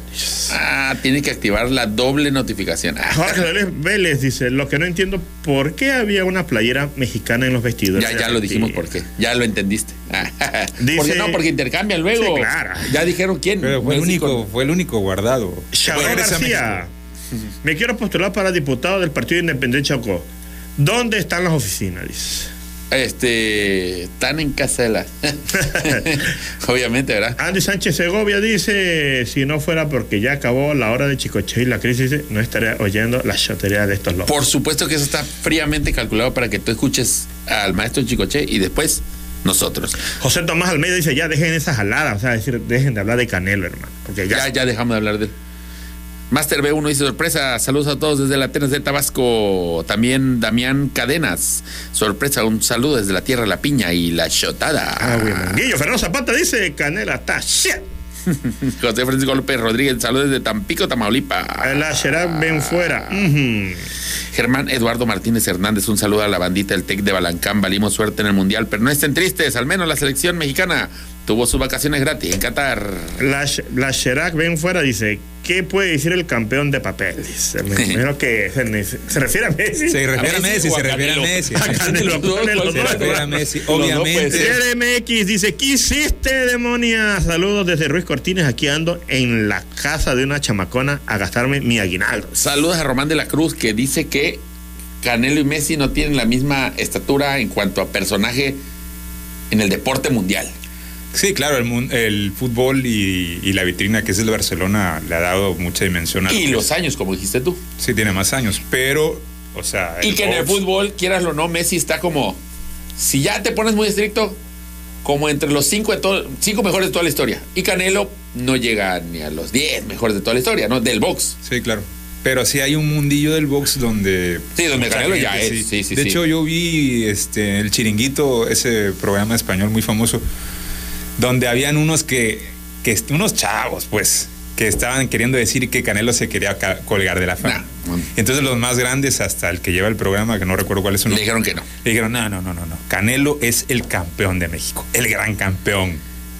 Ah, tiene que activar la doble notificación. Ah, Jorge Vélez, dice, lo que no entiendo, ¿por qué había una playera mexicana en los vestidores? ya, ya lo dijimos por qué. Ya lo entendiste. Dice- ¿Por qué no? Porque intercambian luego. Sí, claro. Ya dijeron quién. Pero fue el único, fue el único guardado. A García, me quiero postular para diputado del Partido Independiente Chocó. ¿Dónde están las oficinas? Dice. Este, están en casela. Obviamente, ¿verdad? Andy Sánchez Segovia dice, si no fuera porque ya acabó la hora de Chicoche y la crisis, no estaría oyendo la chotería de estos locos. Por supuesto que eso está fríamente calculado para que tú escuches al maestro Chicoche y después nosotros. José Tomás Almeida dice, ya dejen esa jalada, o sea, decir, dejen de hablar de Canelo, hermano. Porque ya, Ya, ya dejamos de hablar de él. Master B1 dice sorpresa, saludos a todos desde la Atenas de Tabasco. También Damián Cadenas, sorpresa, un saludo desde la Tierra de la Piña y la Chotada. Ah, Guillo Fernando Zapata dice, Canela está shit. José Francisco López Rodríguez, saludos desde Tampico, Tamaulipas. La Sherab ven fuera. Ujú. Germán Eduardo Martínez Hernández, un saludo a la bandita del TEC de Balancán. Valimos suerte en el Mundial, pero no estén tristes, al menos la selección mexicana tuvo sus vacaciones gratis en Qatar. La, la Sherak ven fuera dice, ¿qué puede decir el campeón de papel? Dice, me imagino que se, se refiere a Messi. Se refiere a Messi se refiere a? Messi. Se refiere a. Messi, obviamente. CDMX dice, ¿qué hiciste, demonia? Saludos desde Ruiz Cortines, aquí ando en la casa de una chamacona a gastarme mi aguinaldo. Saludos a Román de la Cruz que dice que Canelo y Messi no tienen la misma estatura en cuanto a personaje en el deporte mundial. Sí, claro, el, el fútbol y, y la vitrina que es el Barcelona le ha dado mucha dimensión a Y los años, como dijiste tú. Sí, tiene más años, pero, o sea... Y que en el fútbol, quieras o no, Messi está como. Si ya te pones muy estricto, como entre los cinco, de todo- cinco mejores de toda la historia. Y Canelo no llega ni a los 10 mejores de toda la historia, ¿no? Del box. Sí, claro. Pero sí hay un mundillo del box donde... Sí, donde Canelo ya es, sí, sí, de hecho, yo vi este, el Chiringuito, ese programa español muy famoso, donde habían unos que, que unos chavos, pues, que estaban queriendo decir que Canelo se quería colgar de la fama. Nah. Entonces los más grandes, hasta el que lleva el programa, que no recuerdo cuál es su Le nombre, dijeron que no. le dijeron, no, no, no, no, no. Canelo es el campeón de México, el gran campeón,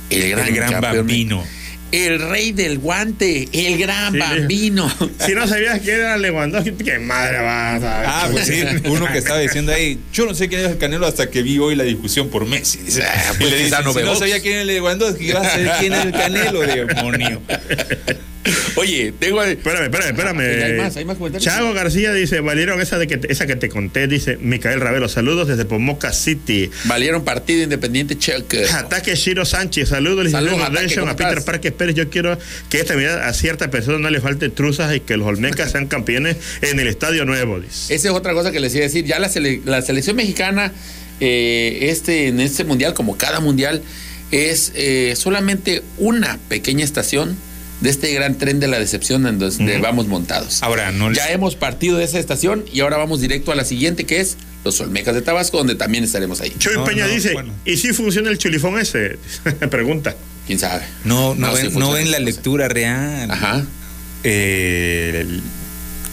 El gran, el gran campeón. bambino. El rey del guante, el gran Sí. bambino. Si no sabías quién era Lewandowski, ¿qué madre vas a ver? Ah, pues sí, uno que estaba diciendo ahí, yo no sé quién es el Canelo hasta que vi hoy la discusión por Messi. Dice, Ah, y pues le quizá dicen, no si no box". sabía quién era el Lewandowski, vas a saber quién es el Canelo, demonio. Oye, tengo. Espérame, espérame, espérame. Hay más, hay más comentarios. Chago García dice, valieron esa de que te- esa que te conté, dice Micael Ravelo, saludos desde Pomoca City. Valieron partido independiente cheque. Ataque Shiro Sánchez, saludos, Saludos, Ataque, Redemption, ¿cómo a Peter estás? Parques Pérez. Yo quiero que esta vida a cierta persona no le falte truzas y que los Olmecas sean campeones en el Estadio Nuevo, dice. Esa es otra cosa que les iba a decir. Ya la, sele- la selección mexicana, eh, este, en este mundial, como cada mundial, es eh, solamente una pequeña estación de este gran tren de la decepción en donde vamos montados. Ahora, no les- Ya hemos partido de esa estación y ahora vamos directo a la siguiente, que es los Olmecas de Tabasco, donde también estaremos ahí. Chuy No, Peña no, dice, bueno. ¿y si funciona el chulifón ese? Pregunta. ¿Quién sabe? No, no, ven, funciona no ven la lectura real. Ajá. Eh, el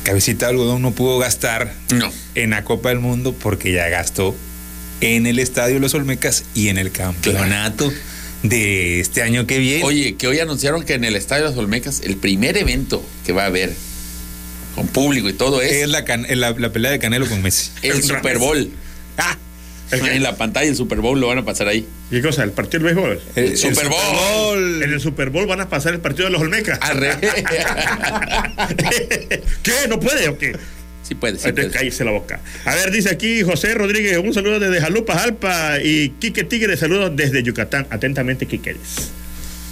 cabecita de algodón no pudo gastar No. en la Copa del Mundo porque ya gastó en el Estadio Los Olmecas y en el campeonato de este año que viene. Oye, que hoy anunciaron que en el Estadio de los Olmecas, el primer evento que va a haber con público y todo es es la, can- la, la pelea de Canelo con Messi. el Super Bowl. Ah, ¿el? En la pantalla el Super Bowl lo van a pasar ahí. ¿Qué cosa? ¿El partido del béisbol? El Super Bowl. En el Super Bowl van a pasar el partido de los Olmecas. ¿Qué? ¿No puede o qué? Sí puede, sí Entonces, puede. cállese la boca. A ver, dice aquí José Rodríguez, un saludo desde Jalupa, Jalpa y Quique Tigre, saludos desde Yucatán. Atentamente, Quique.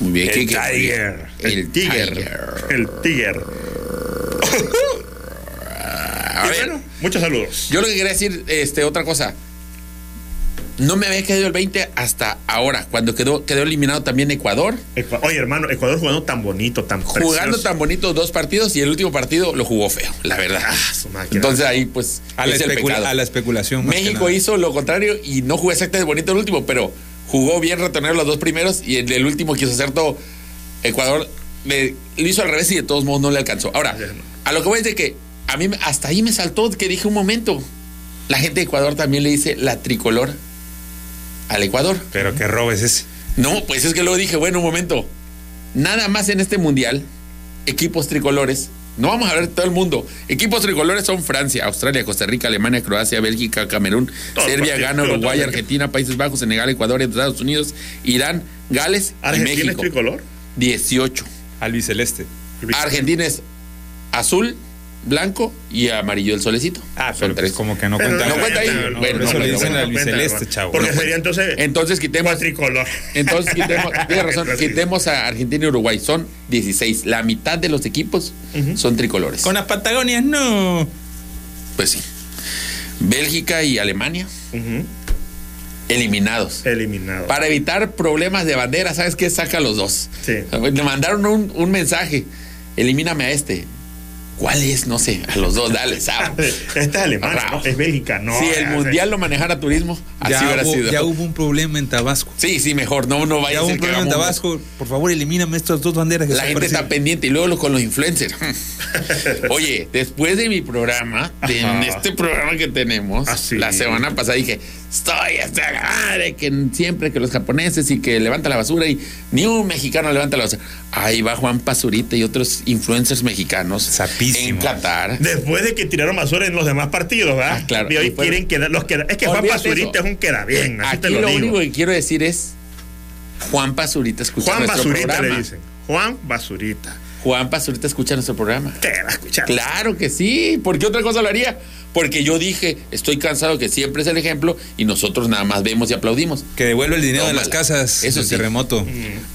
Muy bien, El. Tiger. El El Tiger. Tiger. El Tiger. A ver, bueno, muchos saludos. yo lo que quería decir, este, otra cosa. No me había quedado el 20 hasta ahora, cuando quedó, quedó eliminado también Ecuador, Ecua- Oye, hermano, Ecuador jugando tan bonito, tan jugando precioso. tan bonito dos partidos y el último partido lo jugó feo, la verdad. Ah. Entonces ahí pues A la, es el especula- a la especulación. México hizo lo contrario y no jugó exactamente bonito el último, pero jugó bien retener los dos primeros y en el último quiso hacer todo. Ecuador le- lo hizo al revés y de todos modos no le alcanzó. Ahora, a lo que voy es de que a mí me- hasta ahí me saltó que dije un momento. La gente de Ecuador también le dice la tricolor al Ecuador. Pero que robes ese. No, pues es que luego dije, bueno, un momento. Nada más en este mundial, equipos tricolores. No vamos a ver todo el mundo. Equipos tricolores son Francia, Australia, Costa Rica, Alemania, Croacia, Bélgica, Camerún, Serbia, Ghana, Uruguay. Argentina, Países Bajos, Senegal, Ecuador, Estados Unidos, Irán, Gales y ¿Argentina es México. tricolor? 18. Albiceleste. Argentina es azul, blanco y amarillo el solecito. Ah, Son pero pues tres. como que no Pero cuenta. no cuenta ahí. no, Bueno, no, eso no, le dicen al cuenta, biceleste, chavo. Porque No sería entonces Entonces quitemos. cuatricolor. Entonces quitemos, tienes razón, quitemos a Argentina y Uruguay. Son 16. La mitad de los equipos son tricolores. Con las Patagonias, no. Pues sí. Bélgica y Alemania eliminados. Eliminado. Para evitar problemas de bandera, ¿sabes qué? Saca a los dos. Sí. Le mandaron un, un mensaje. Elimíname a este. ¿Cuál es? No sé. A los dos, dale, sabe. Este es alemán, Bravo. ¿no? es Bélgica, no. si el ya, mundial lo manejara turismo, así Ya hubiera hubo, sido. ya hubo un problema en Tabasco. Sí, sí, mejor. No, no vaya Ya a hubo ser un que problema en Tabasco. Por favor, elimíname estas dos banderas que La gente está pendiente y luego lo- con los influencers. Oye, después de mi programa, de en este programa que tenemos, Ah, sí. la semana pasada dije, estoy hasta madre que siempre que los japoneses y que levanta la basura y ni un mexicano levanta la basura. Ahí va Juan Pazurita y otros influencers mexicanos Sapísimo. en Qatar. Después de que tiraron basura en los demás partidos, ¿verdad? Ah, claro. Y hoy fueron- quieren quedar, los queda, es que Juan eso. es un queda bien, así te Aquí lo, lo, digo. único que quiero decir es Juan Pazurita escucha Juan nuestro Basurita programa. le dicen. Juan Basurita. Juan Pazurita escucha nuestro programa. Te va a escuchar. Claro que sí. ¿Por qué otra cosa lo haría? Porque yo dije, estoy cansado que siempre es el ejemplo y nosotros nada más vemos y aplaudimos. Que devuelve el dinero de las casas Eso sí. terremoto.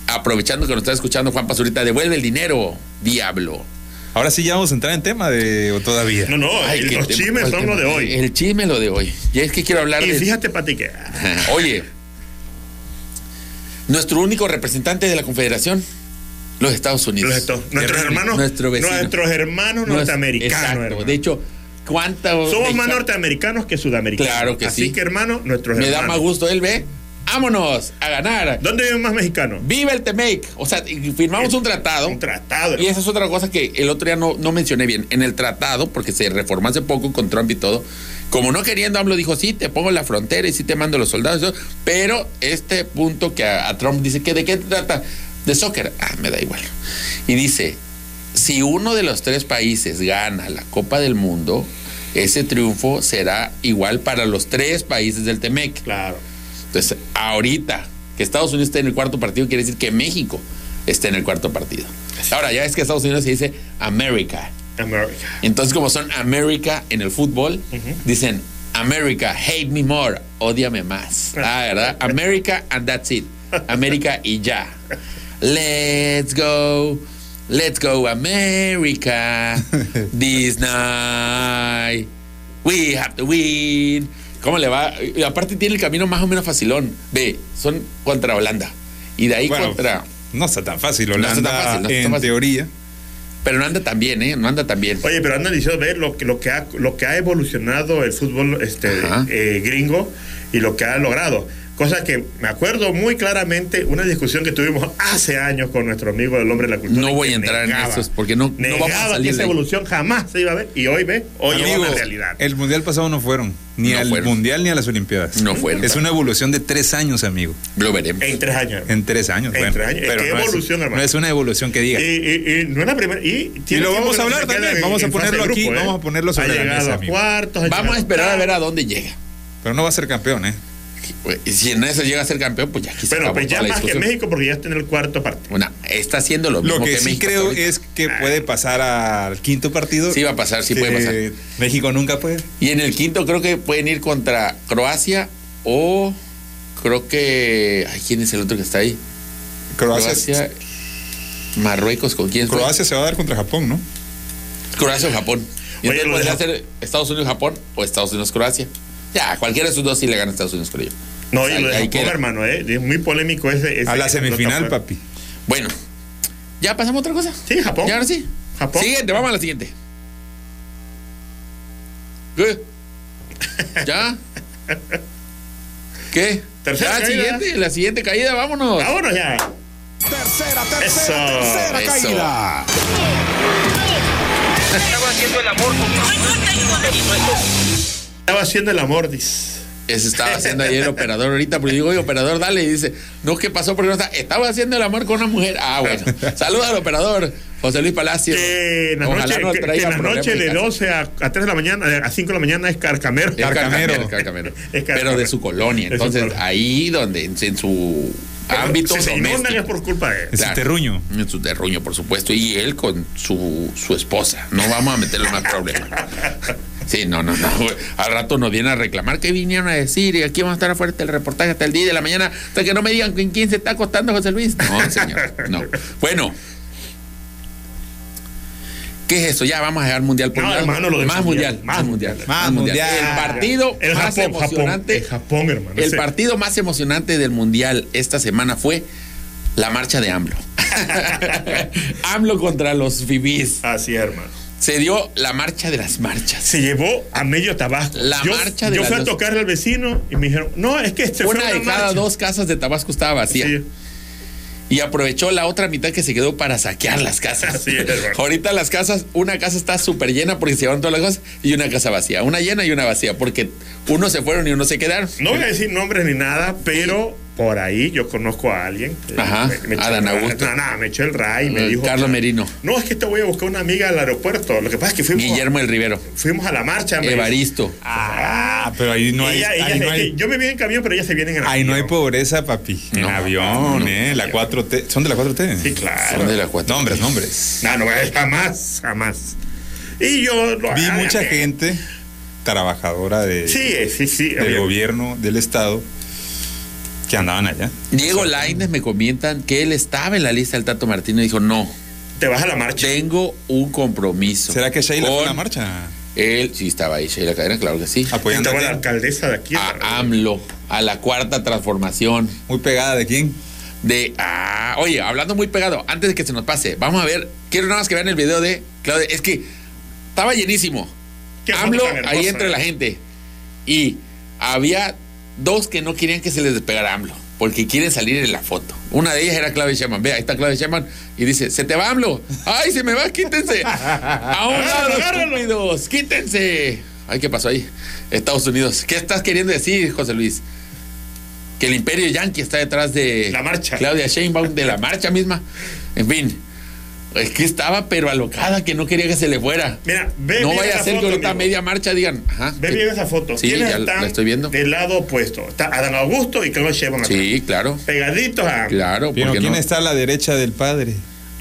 Aprovechando que nos está escuchando Juan Pazurita, devuelve el dinero, diablo. Ahora sí ya vamos a entrar en tema de o todavía. No, no, Ay, el- los tema, chismes ¿cuál son tema? lo de hoy. El chisme lo de hoy. Y es que quiero hablar y de. fíjate, Pati, que. Oye, nuestro único representante de la Confederación, los Estados Unidos. los nuestros hermanos, Nuestro vecino. nuestros hermanos norteamericanos. Exacto. hermano. De hecho, ¿cuántos. Somos más norteamericanos que sudamericanos. Claro que Así sí. que, hermano, nuestros Me da hermanos. más gusto él, ve. Vámonos a ganar. ¿Dónde viven más mexicanos? Viva el Temec. O sea, firmamos un tratado. Un tratado. Y esa es otra cosa que el otro día no, no mencioné bien. En el tratado, porque se reformó hace poco con Trump y todo, como no queriendo, AMLO dijo, sí, te pongo la frontera y sí te mando los soldados, pero este punto que a, a Trump dice, que ¿de qué trata? De soccer. Ah, me da igual. Y dice, si uno de los tres países gana la Copa del Mundo, ese triunfo será igual para los tres países del Temec. Claro. Entonces, ahorita que Estados Unidos esté en el cuarto partido, quiere decir que México esté en el cuarto partido. Ahora, ya es que Estados Unidos se dice América. America. Entonces, como son América en el fútbol, dicen America, hate me more, odiame más. Ah, ¿verdad? America and that's it. América y ya. Let's go. Let's go America. This night. We have to win. ¿Cómo le va? Y aparte tiene el camino más o menos facilón. Ve, son contra Holanda. Y de ahí Bueno, contra... No está tan fácil, No está Holanda, tan fácil, no está en fácil. teoría. Pero no anda tan bien, ¿eh? No anda tan bien. Oye, pero andan diciendo ver lo que, lo que ha lo que ha evolucionado el fútbol este eh, gringo y lo que ha logrado. Cosa que me acuerdo muy claramente una discusión que tuvimos hace años con nuestro amigo el hombre de la cultura. No voy que a entrar en esos porque no, no negaba vamos a que salir esa de ahí. evolución jamás se iba a ver y hoy ve, hoy es una realidad. el mundial pasado no fueron. Ni No al fueron. mundial ni a las olimpiadas. No fueron. Es una evolución de tres años, amigo. Lo veremos. En tres años. hermano. En tres años. En bueno, tres años. Pero ¿Qué no evolución, es, hermano? No es una evolución que diga. Y, y- y no es la primera. Y, lo vamos que a no hablar también. en- Vamos a ponerlo aquí, ¿eh? vamos a ponerlo sobre ha la mesa, a amigo. cuartos, ha Vamos a esperar a ver a dónde llega. Pero no va a ser campeón, ¿eh? Y si en eso llega a ser campeón, pues ya Bueno, acabó pues ya más que. México porque ya está en el cuarto partido. Bueno, está haciendo lo mismo Lo que, sí México creo es que puede pasar al quinto partido. Sí va a pasar, sí puede pasar. México nunca puede. Y en el quinto creo que pueden ir contra Croacia o creo que... Ay, ¿quién es el otro que está ahí? Croacia, Croacia, Marruecos, ¿con quién? fue? Croacia se va a dar contra Japón, ¿no? Croacia o Japón. Y Oye, entonces podría ser Estados Unidos-Japón o Estados Unidos-Croacia. Ya, cualquiera de esos dos sí le gana a Estados Unidos, creo yo. No, Ahí- y lo de ahí Japón, queda. hermano, ¿eh? Es muy polémico ese. ese- A la semifinal, papi. Bueno, ¿ya pasamos a otra cosa? Sí, Japón. ¿Ya ahora sí? Japón. Siguiente, vamos a la siguiente. ¿Qué? ¿Ya? ¿Qué? Tercera ya, caída. siguiente, la siguiente caída, vámonos. Vámonos ya. Tercera, tercera, Eso, tercera eso. caída. Estaba haciendo el amor con Estaba haciendo el amor, dice. Ese estaba haciendo ayer el operador ahorita, pero digo, oye, operador, dale. Y dice, no, ¿qué pasó? Porque no está. Estaba haciendo el amor con una mujer. Ah, bueno. Saluda al operador, José Luis Palacio. Que en la Ojalá noche, no que- que en la noche de casa. 12 a, a 3 de la mañana, a 5 de la mañana es carcamero. Es carcamero, Carcamero. es carcamero. Es carcamero. Pero de su colonia. Su Entonces, ahí donde en, en su ámbito si se inundan es por culpa de él. Es un terruño. En su terruño, por supuesto. Y él con su, su esposa. No vamos a meterle más problemas. Sí, no, no, no. Al rato nos vienen a reclamar que vinieron a decir y aquí vamos a estar afuera del reportaje hasta el día de la mañana hasta que no me digan en quién se está acostando José Luis. No, señor, no. Bueno. ¿Qué es eso? Ya vamos a dejar mundial por No, hermano, lo más mundial, mundial, más mundial, más mundial. El partido El más Japón, Japón, emocionante el Japón, hermano. el partido más emocionante del mundial esta semana fue la marcha de AMLO. AMLO contra los FIBIs. Así es, hermano. Se dio la marcha de las marchas. Se llevó a medio Tabasco. La yo, marcha de Yo las fui a tocarle al vecino y me dijeron, no, es que este fue Una una de cada marcha. dos casas de Tabasco estaba vacía. Sí. Y aprovechó la otra mitad que se quedó para saquear las casas. Así es, hermano. Ahorita las casas, una casa está súper llena porque se llevaron todas las cosas y una casa vacía. Una llena y una vacía porque unos se fueron y unos se quedaron. No voy a decir nombres ni nada, pero por ahí yo conozco a alguien. que Ajá, Adán ray. Augusto. No, no, me echó el ray me Eh, dijo. Carlos Merino. No, es que te voy a buscar una amiga al aeropuerto. Lo que pasa es que fuimos, Guillermo el Rivero. fuimos a la marcha. me dijo. Evaristo. Ah, pero ahí no hay. Ella- ahí no hay- yo me vi en camión, pero ellas se vienen en Ahí no hay avión. pobreza, papi. En No, avión, no, ¿eh? La 4T. ¿Son de la 4T? Sí, claro. Son de la cuatro. Nombres, nombres. No, no, jamás, jamás. Y yo lo Vi mucha gente trabajadora de, Sí, sí, sí. del gobierno, del Estado, que andaban allá. Diego Lainez me comentan que él estaba en la lista del Tato Martino y dijo, no, Te vas a la marcha. tengo un compromiso. ¿Será que Sheila fue a la marcha? Él, sí, estaba ahí, Sheila Cadena, claro que sí. Apoyando Estaba a la alcaldesa de aquí. A AMLO, a la cuarta transformación. Muy pegada de quién? De, ah, oye, hablando muy pegado, antes de que se nos pase, vamos a ver, quiero nada más que vean el video de Claudia, es que estaba llenísimo. Qué AMLO hermosa, ahí entre ¿eh? la gente. Y había dos que no querían que se les despegara AMLO, porque quieren salir en la foto. Una de ellas era Claudia Sheinbaum. Ve, ahí está Claudia Sheinbaum y dice, "Se te va AMLO." ¡Ay, se me va, quítense! ¡A un lado, estúpidos! ¡Quítense! Ay, ¿qué pasó ahí? Estados Unidos. ¿Qué estás queriendo decir, José Luis? Que el imperio yanqui está detrás de La marcha. Claudia Sheinbaum, de la marcha misma. En fin, es que estaba pero alocada que no quería que se le fuera. Mira, ve no bien vaya a ser que foto, ahorita a amigo. media marcha digan, ajá. Ve que- bien esa foto. Sí, ¿Quiénes ya están la estoy viendo. Del lado opuesto. Está Adán Augusto y Claudia Sheinbaum. atrás. Sí, claro. Pegaditos a. Claro, Pero porque ¿quién no? está a la derecha del padre?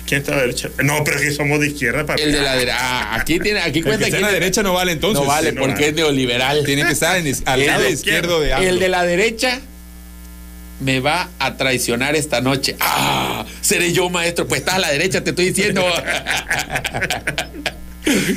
¿Quién está a la derecha? No, pero es que somos de izquierda, papi. El de la derecha. Ah, aquí tiene, aquí El que cuenta está en quién la derecha no vale entonces. No vale, no porque vale. es neoliberal. Tiene que estar en- al El lado de izquierdo de AMLO. El de la derecha me va a traicionar esta noche. ¡Ah! Seré yo, maestro. Pues estás a la derecha, te estoy diciendo.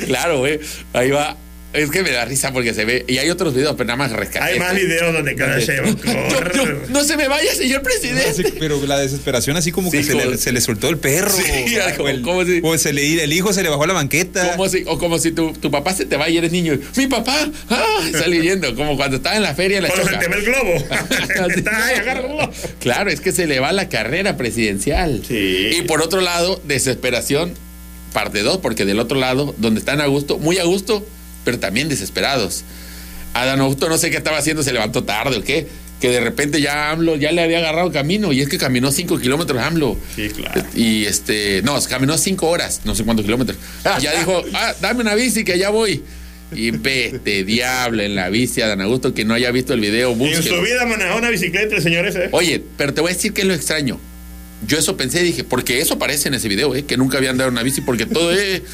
claro, güey. Ahí va. Es que me da risa porque se ve. Y hay otros videos, pero nada más rescaté. Hay más videos donde yo- corre. no se me vaya, señor No, presidente. sí, pero la desesperación así como que Sí, se, como- le, se le soltó el perro. Sí, o, como- el, como si- o se le, el hijo se le bajó a la banqueta. Como si, o como si tu, tu papá se te va y eres niño. Mi papá, ah, sale yendo. Como cuando estaba en la feria la Cuando se te ve el globo. Así. Está ahí, agarra el globo. Claro, es que se le va la carrera presidencial. Sí. Y por otro lado, desesperación, parte 2, porque del otro lado, donde están a gusto, muy a gusto, pero también desesperados. Adán Augusto no sé qué estaba haciendo, se levantó tarde o qué, que de repente ya AMLO ya le había agarrado camino, y es que caminó 5 kilómetros AMLO. Sí, claro. Y este, no, caminó 5 horas, no sé cuántos kilómetros. Y ya dijo, ah, dame una bici que ya voy. Y vete, diablo, en la bici, Adán Augusto, que no haya visto el video, En búsquelo. su vida manejó una bicicleta el señor ese. Oye, pero te voy a decir que es lo extraño. Yo eso pensé, dije, porque eso aparece en ese video, ¿eh? que nunca habían dado una bici, porque todo es.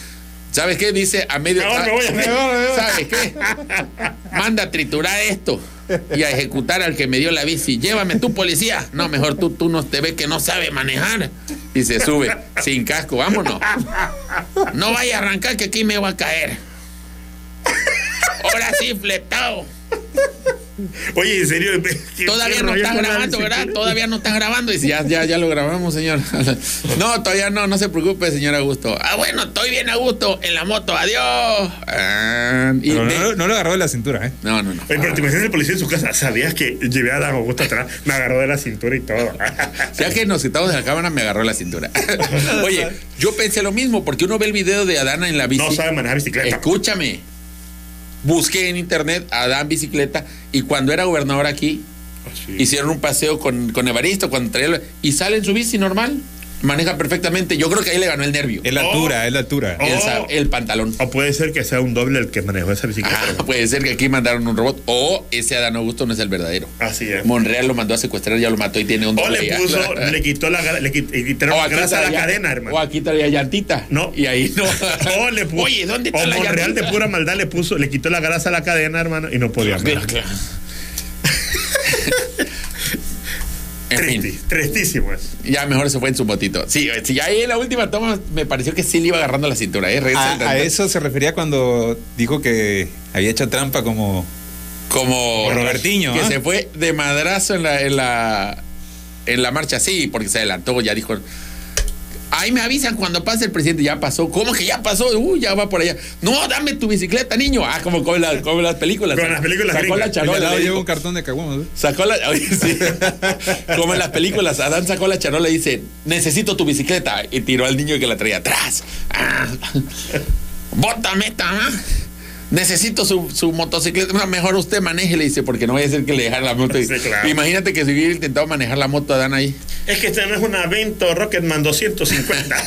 ¿Sabes qué? Dice a medio. Mejor me voy a- mejor me voy. ¿Sabes qué? Manda a triturar esto y a ejecutar al que me dio la bici. Llévame tú, policía. No, mejor tú, tú no te ves que no sabe manejar. Y se sube sin casco, vámonos. No vaya a arrancar que aquí me va a caer. Ahora sí, fletado. Oye, en serio. ¿qué Todavía no estás grabando, ¿verdad? Todavía no estás grabando. Y ya, ya, ya lo grabamos, señor. No, todavía no, no se preocupe, señor Augusto. Ah, bueno, estoy bien a gusto en la moto, adiós. Ah, y de- no, no lo agarró de la cintura, ¿eh? no, no, no. Oye, pero te imaginas el policía en su casa. ¿Sabías que llevé a Adán Augusto atrás? Me agarró de la cintura y todo. Ya que nos quitamos de la cámara, me agarró la cintura. Oye, yo pensé lo mismo, porque uno ve el video de Adana en la bici. No sabe manejar bicicleta. Escúchame. Busqué en internet a Adán bicicleta y cuando era gobernador aquí, Ah, hicieron un paseo con, con Evaristo cuando traía y sale en su bici normal. Maneja perfectamente. Yo creo que ahí le ganó el nervio. Es la altura, es la altura. Oh. El, el pantalón. O puede ser que sea un doble el que manejó esa bicicleta. Ah, puede ser que aquí mandaron un robot. O ese Adán Augusto no es el verdadero. Así es. Monreal lo mandó a secuestrar, ya lo mató y tiene un O doble le ya. puso, le quitó la, le quit- le quitaron O la grasa a la cadena, hermano. O aquí traía llantita. No. Y ahí no. O le puso, Oye, ¿dónde está o la Monreal llantita? de pura maldad le puso, le quitó la grasa a la cadena, hermano, y no podía más. claro. En fin, tristísimo es. ya mejor se fue en su motito. Sí, sí, ya ahí en la última toma me pareció que sí le iba agarrando la cintura, ¿eh? A, eso se refería cuando dijo que había hecho trampa como Como Robertiño, Que ¿ah? se fue de madrazo en la, en la en la marcha, sí, porque se adelantó, ya dijo. Ahí me avisan cuando pase el presidente, ya pasó. ¿Cómo que ya pasó? Uy, ya va por allá. No, dame tu bicicleta, niño. Ah, como con, las- como las películas. Con las películas Sacó gringas. la charola. al lleva un cartón de caguamas. ¿eh? Sacó la. oye, sí. Como en las películas, Adán sacó la charola y dice: Necesito tu bicicleta. Y tiró al niño que la traía atrás. Ah. Bótame, tama. Necesito su, su motocicleta. No, mejor usted maneje, le dice, porque no voy a hacer que le dejara la moto. Sí, claro. Imagínate que si hubiera intentado manejar la moto Adán ahí. Es que este no es un Avento Rocketman 250.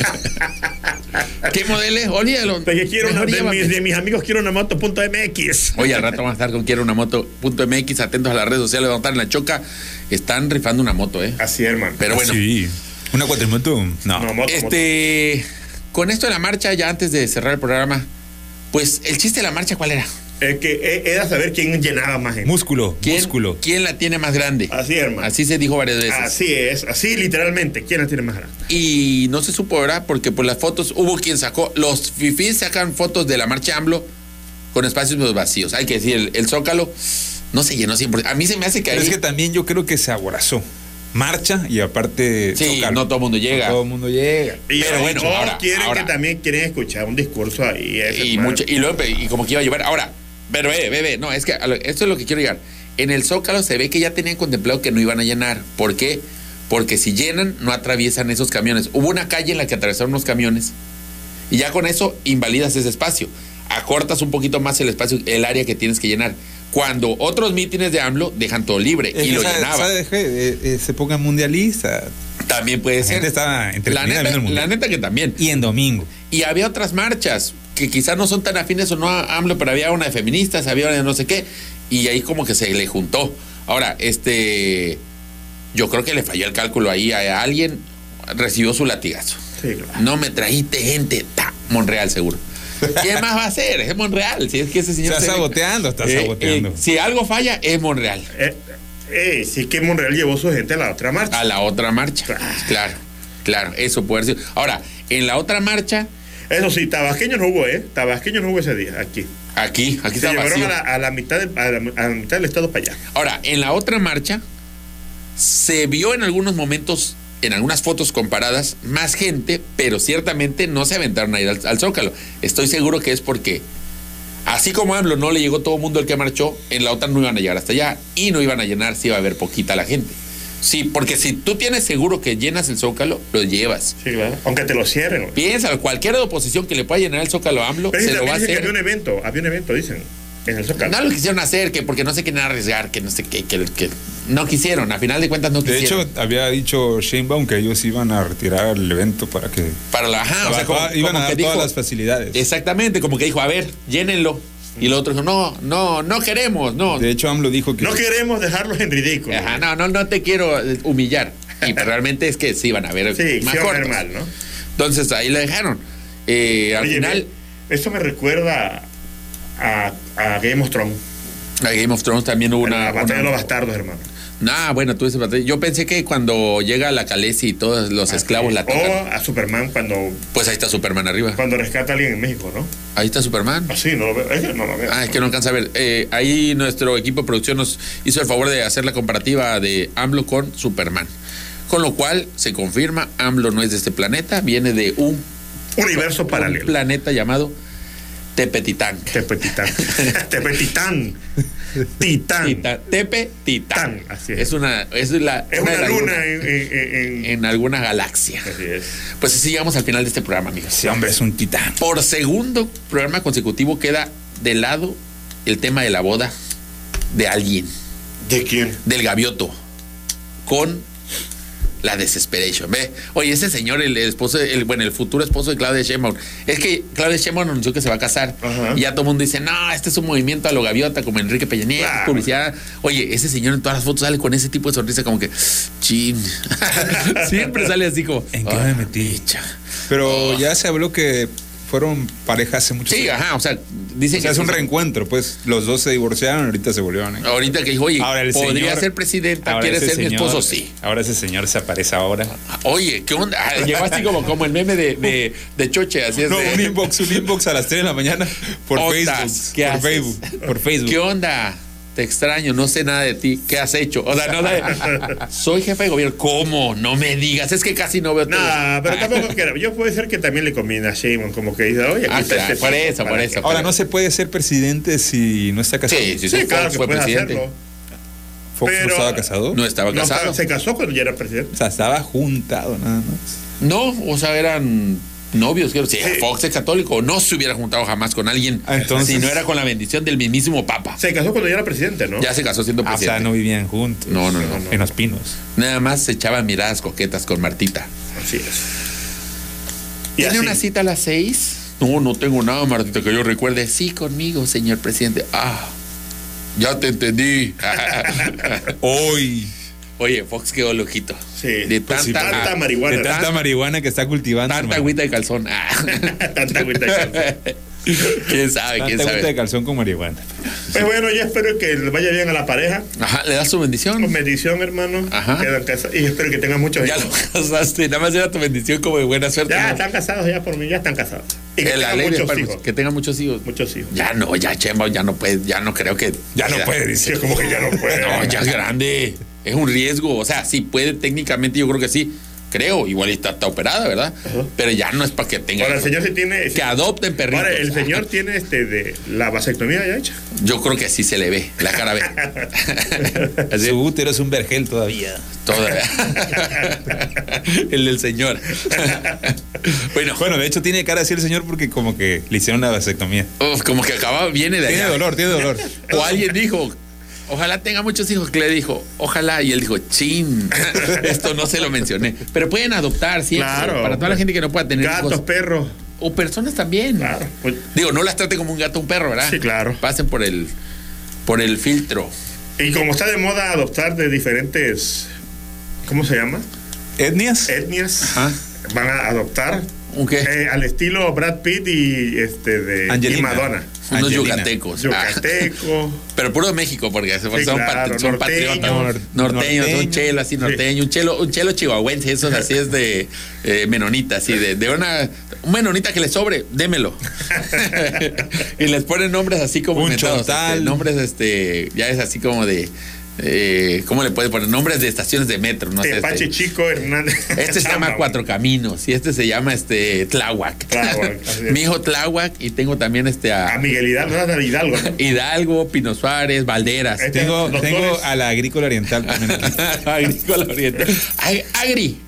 ¿Qué modelo es? Olvídalo. Porque quiero una, Mejor de, mis, de mis amigos quiero una moto punto MX. Oye, al rato vamos a estar con Quiero una moto. Punto MX, atentos a las redes sociales, vamos a estar en la choca. Están rifando una moto, ¿eh? Así, hermano. Pero bueno. Ah, Sí. ¿Una cuatrimoto? No. No, moto, Este, con esto de la marcha, ya antes de cerrar el programa, pues el chiste de la marcha, ¿cuál era? Es que eh, era saber quién llenaba más gente. Músculo, ¿Quién, músculo. ¿Quién la tiene más grande? Así, hermano. Así se dijo varias veces. Así es, así literalmente. ¿Quién la tiene más grande? Y no se supo, ¿verdad? Porque por las fotos, hubo quien sacó, los fifís sacan fotos de la marcha AMLO con espacios medio vacíos. Hay que decir, el, el Zócalo no se llenó siempre. A mí se me hace que Pero ahí... es que también yo creo que se aborazó. Marcha y aparte. Sí, Zócalo. no todo el mundo llega. No todo el mundo llega. Y Pero bueno, ahora- quieren ahora- que también quieren escuchar un discurso ahí. y, mucho, y, luego, y como que iba a llevar. Ahora, pero eh, bebé, no, es que esto es lo que quiero llegar. En el Zócalo se ve que ya tenían contemplado que no iban a llenar. ¿Por qué? Porque si llenan, no atraviesan esos camiones. Hubo una calle en la que atravesaron unos camiones y ya con eso invalidas ese espacio. Acortas un poquito más el espacio, el área que tienes que llenar. Cuando otros mítines de AMLO dejan todo libre Es y lo sabe- llenaba. sabe qué? Eh, eh, se ponga mundialista. También puede La ser. gente está la neta, la neta que también. Y en domingo. Y había otras marchas que quizás no son tan afines o no a AMLO, pero había una de feministas, había una de no sé qué, y ahí como que se le juntó. Ahora, este, yo creo que le falló el cálculo ahí a alguien, recibió su latigazo. Sí, claro. No me trajiste gente, ta, Monreal seguro. ¿Quién más va a hacer? Es Monreal, si es que ese señor... Está se- saboteando, está Eh, saboteando. eh, si algo falla, es Monreal. Eh, eh, sí que Monreal llevó su gente a la otra marcha. A la otra marcha. Claro, claro, eso puede ser. Ahora, en la otra marcha, Eso sí, tabasqueño no hubo, ¿eh? Tabasqueño no hubo ese día, aquí. aquí, aquí Se está llevaron vacío. a la, a la mitad de- a, la, a la mitad del estado para allá. Ahora, en la otra marcha, se vio en algunos momentos, en algunas fotos comparadas, más gente, pero ciertamente no se aventaron a ir al, al Zócalo. Estoy seguro que es porque, así como AMLO no le llegó todo el mundo el que marchó, en la otra no iban a llegar hasta allá y no iban a llenar, si iba a haber poquita la gente. Sí, porque si tú tienes seguro que llenas el Zócalo, lo llevas. Sí, claro. Aunque te lo cierren. güey. Piensa, cualquier oposición que le pueda llenar el Zócalo a AMLO, Pero se lo va a que hacer. había un evento, había un evento, dicen, en el Zócalo. No lo quisieron hacer, que porque no se quieren arriesgar, que no sé qué, que, que no quisieron, a final de cuentas no De quisieron. hecho, había dicho Sheinbaum que ellos iban a retirar el evento para que. para la ajá, o sea, como, iban como a dar dijo, todas las facilidades. exactamente, como que dijo, a ver, llénenlo. Y el otro dijo, no, no, no queremos, no. De hecho, AMLO dijo que. No queremos dejarlos en ridículo. Ajá, no, no, no te quiero eh, humillar. Y pero realmente es que sí van a ver Sí, más sí va a ver cortos. mal, ¿no? Entonces ahí le dejaron. Eh, al Oye, final, ve, eso me recuerda a, a Game of Thrones. a Game of Thrones también hubo una. la batalla de una- los bastardos, hermano. Nah, bueno, tú dices batalla. Yo pensé que cuando llega la Calesi y todos los esclavos la O tocan, a Superman cuando, pues ahí está Superman arriba. cuando rescata a alguien en México, ¿no? Ahí está Superman. Así, no lo veo. Es que no lo veo. Ah, es que no alcanza a ver. Eh, ahí nuestro equipo de producción nos hizo el favor de hacer la comparativa de AMLO con Superman. Con lo cual se confirma, AMLO no es de este planeta, viene de un, Universo un paralelo. planeta llamado Tepetitán. Tepetitán. Tepetitán. Titán. Tita- Tepe Titán. Así es. una, es la, Es una luna en, en- en- en- en alguna galaxia. Así es. Pues así llegamos al final de este programa, amigos. Ese hombre es un titán. Por segundo programa consecutivo queda de lado el tema de la boda de alguien. ¿De quién? del gavioto con La desesperation, ¿ve? Oye, ese señor, el esposo, el, bueno, el futuro esposo de Claudia Sheinbaum, es que Claudia Sheinbaum anunció que se va a casar Ajá. y ya todo el mundo dice, no, este es un movimiento a lo gaviota como Enrique Peña Nieto, Claro. publicidad. Oye, ese señor en todas las fotos sale con ese tipo de sonrisa como que, chin. Siempre sale así como, ¿En qué "Ay, me metí?" picha". Pero ya se habló que fueron pareja hace mucho Sí, tiempo. ajá, o sea, dicen O sea, que es un sí, reencuentro, pues. Los dos se divorciaron, ahorita se volvieron. ¿eh? Ahorita que dijo, oye, Ahora el podría señor- ser presidenta, ahora quiere ser mi señor- esposo, sí. Ahora ese señor se aparece ahora. Oye, ¿qué onda? Ah, Llegó así como, como el meme de, de, de Choche, así es No, de- un inbox, un inbox a las 3 de la mañana por Otas, Facebook. ¿qué por haces? Facebook. Por Facebook. ¿Qué onda? Te extraño, no sé nada de ti. ¿Qué has hecho? O sea, no de- Soy jefe de gobierno. ¿Cómo? No me digas. Es que casi no veo. Nah, pero tampoco quiero. Yo puede ser que también le combina a Sheinbaum, como que dice, oye, aquí Ah, está claro, este por eso, para por eso. Ahora, no se puede ser presidente si no está casado. Sí, sí, Sí, sí, claro que fue puede presidente. hacerlo. Fox pero- no estaba casado. No estaba No, casado. se casó cuando ya era presidente. O sea, estaba juntado nada más. No, o sea, eran novios. Quiero decir, Sí. Fox es católico. No se hubiera juntado jamás con alguien entonces- si no era con la bendición del mismísimo Papa. Se casó cuando ya era presidente, ¿no? Ya se casó siendo Ah, o presidente. sea, no vivían juntos. No, no, no. En los pinos. Nada más se echaban miradas coquetas con Martita. Así es. ¿Tiene así. una cita a las seis? No, no tengo nada, Martita, que yo recuerde. Sí, conmigo, señor presidente. Ah, ya te entendí. Hoy. Oye, Fox quedó loquito. Sí. De Pues sí, tanta, tanta marihuana. De tanta marihuana que está cultivando. tanta agüita de calzón. Ah. Tanta agüita de calzón. ¿Quién sabe? ¿Quién Tanta agüita de sabe? calzón con marihuana. Pues bueno, ya espero que le vaya bien a la pareja. Ajá, ¿le das su bendición? Con bendición, hermano. Ajá. Quedan casados. Y espero que tengan muchos Ya hijos. lo casaste. Nada más era tu bendición como de buena suerte. Ya ¿no? están casados, ya por mí, ya están casados. Y que Que la tengan muchos Parmos, hijos. que tenga muchos hijos. Muchos hijos. Ya no, ya Chemba, ya no puede, ya no creo que. Ya no puede, dice. como que ya no puede. No, ya es grande. Es un riesgo. O sea, sí puede técnicamente, yo creo que sí. Creo, igual está, está operada, ¿verdad? Pero ya no es para que tenga. Ahora el señor sí tiene. Que adopten perritos. Ahora el señor tiene este de la vasectomía ya hecha. Yo creo que sí se le ve, la cara ve. Así, Su útero es un vergel todavía. toda. el del señor. bueno, Bueno, de hecho tiene cara así el señor porque como que le hicieron la vasectomía. uf, como que acaba, viene de Tiene allá. dolor, tiene dolor. O alguien dijo, ojalá tenga muchos hijos. Que le dijo, ojalá. Y él dijo, chin, esto no se lo mencioné. Pero pueden adoptar siempre. Claro. Para toda la gente que no pueda tener Gatos, hijos. perros. O personas también. Claro. Pues, Digo, no las trate como un gato o un perro, ¿verdad? Sí, claro. Pasen por el, por el filtro. y como está de moda adoptar de diferentes. ¿Cómo se llama? ¿Etnias? Etnias. Ajá. Van a adoptar. ¿Un qué? eh, al estilo Brad Pitt y este de y Angelina. Madonna. Unos Angelina. yucatecos. Ah. Yucateco. Pero puro de México, porque son, Sí, son claro, son norteños. patriotas. Nor- norteños, un norteño. chelo así norteño, un chelo, un chelo chihuahuense, esos así es de eh, menonita, así de, de una un menonita que le sobre, démelo. y les ponen nombres así como Un este, nombres este, ya es así como de eh, ¿cómo le puede poner? Nombres de estaciones de metro, no sé. Este, Chico Hernández. este se llama Cuatro Caminos y este se llama este Tláhuac. Tláhuac. Mi hijo Tláhuac y tengo también este A Miguel Hidalgo, no, a Hidalgo. ¿no? Hidalgo, Pino Suárez, Valderas. Este- Tengo, tengo a la agrícola oriental también aquí. Agrícola Oriental. Ag- Agri.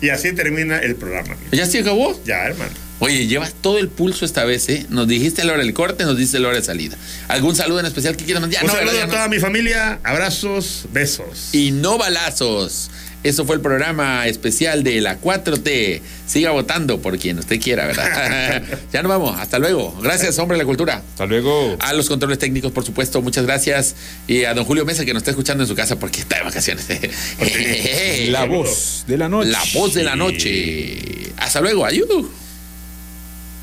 Y así termina el programa. amigo. ¿Ya se acabó? Ya, hermano. Oye, llevas todo el pulso esta vez, ¿eh? Nos dijiste la hora del corte, nos dices la hora de salida. ¿Algún saludo en especial que quieras mandar? Un no, saludo a toda no. mi familia. Abrazos, besos. Y no balazos. Eso fue el programa especial de la 4T. Siga votando por quien usted quiera, ¿verdad? ya nos vamos. Hasta luego. Gracias, hombre de la cultura. Hasta luego. A los controles técnicos, por supuesto, muchas gracias. Y a don Julio Mesa, que nos está escuchando en su casa porque está de vacaciones. La voz de la noche. La voz de la noche. Hasta luego. Adiós.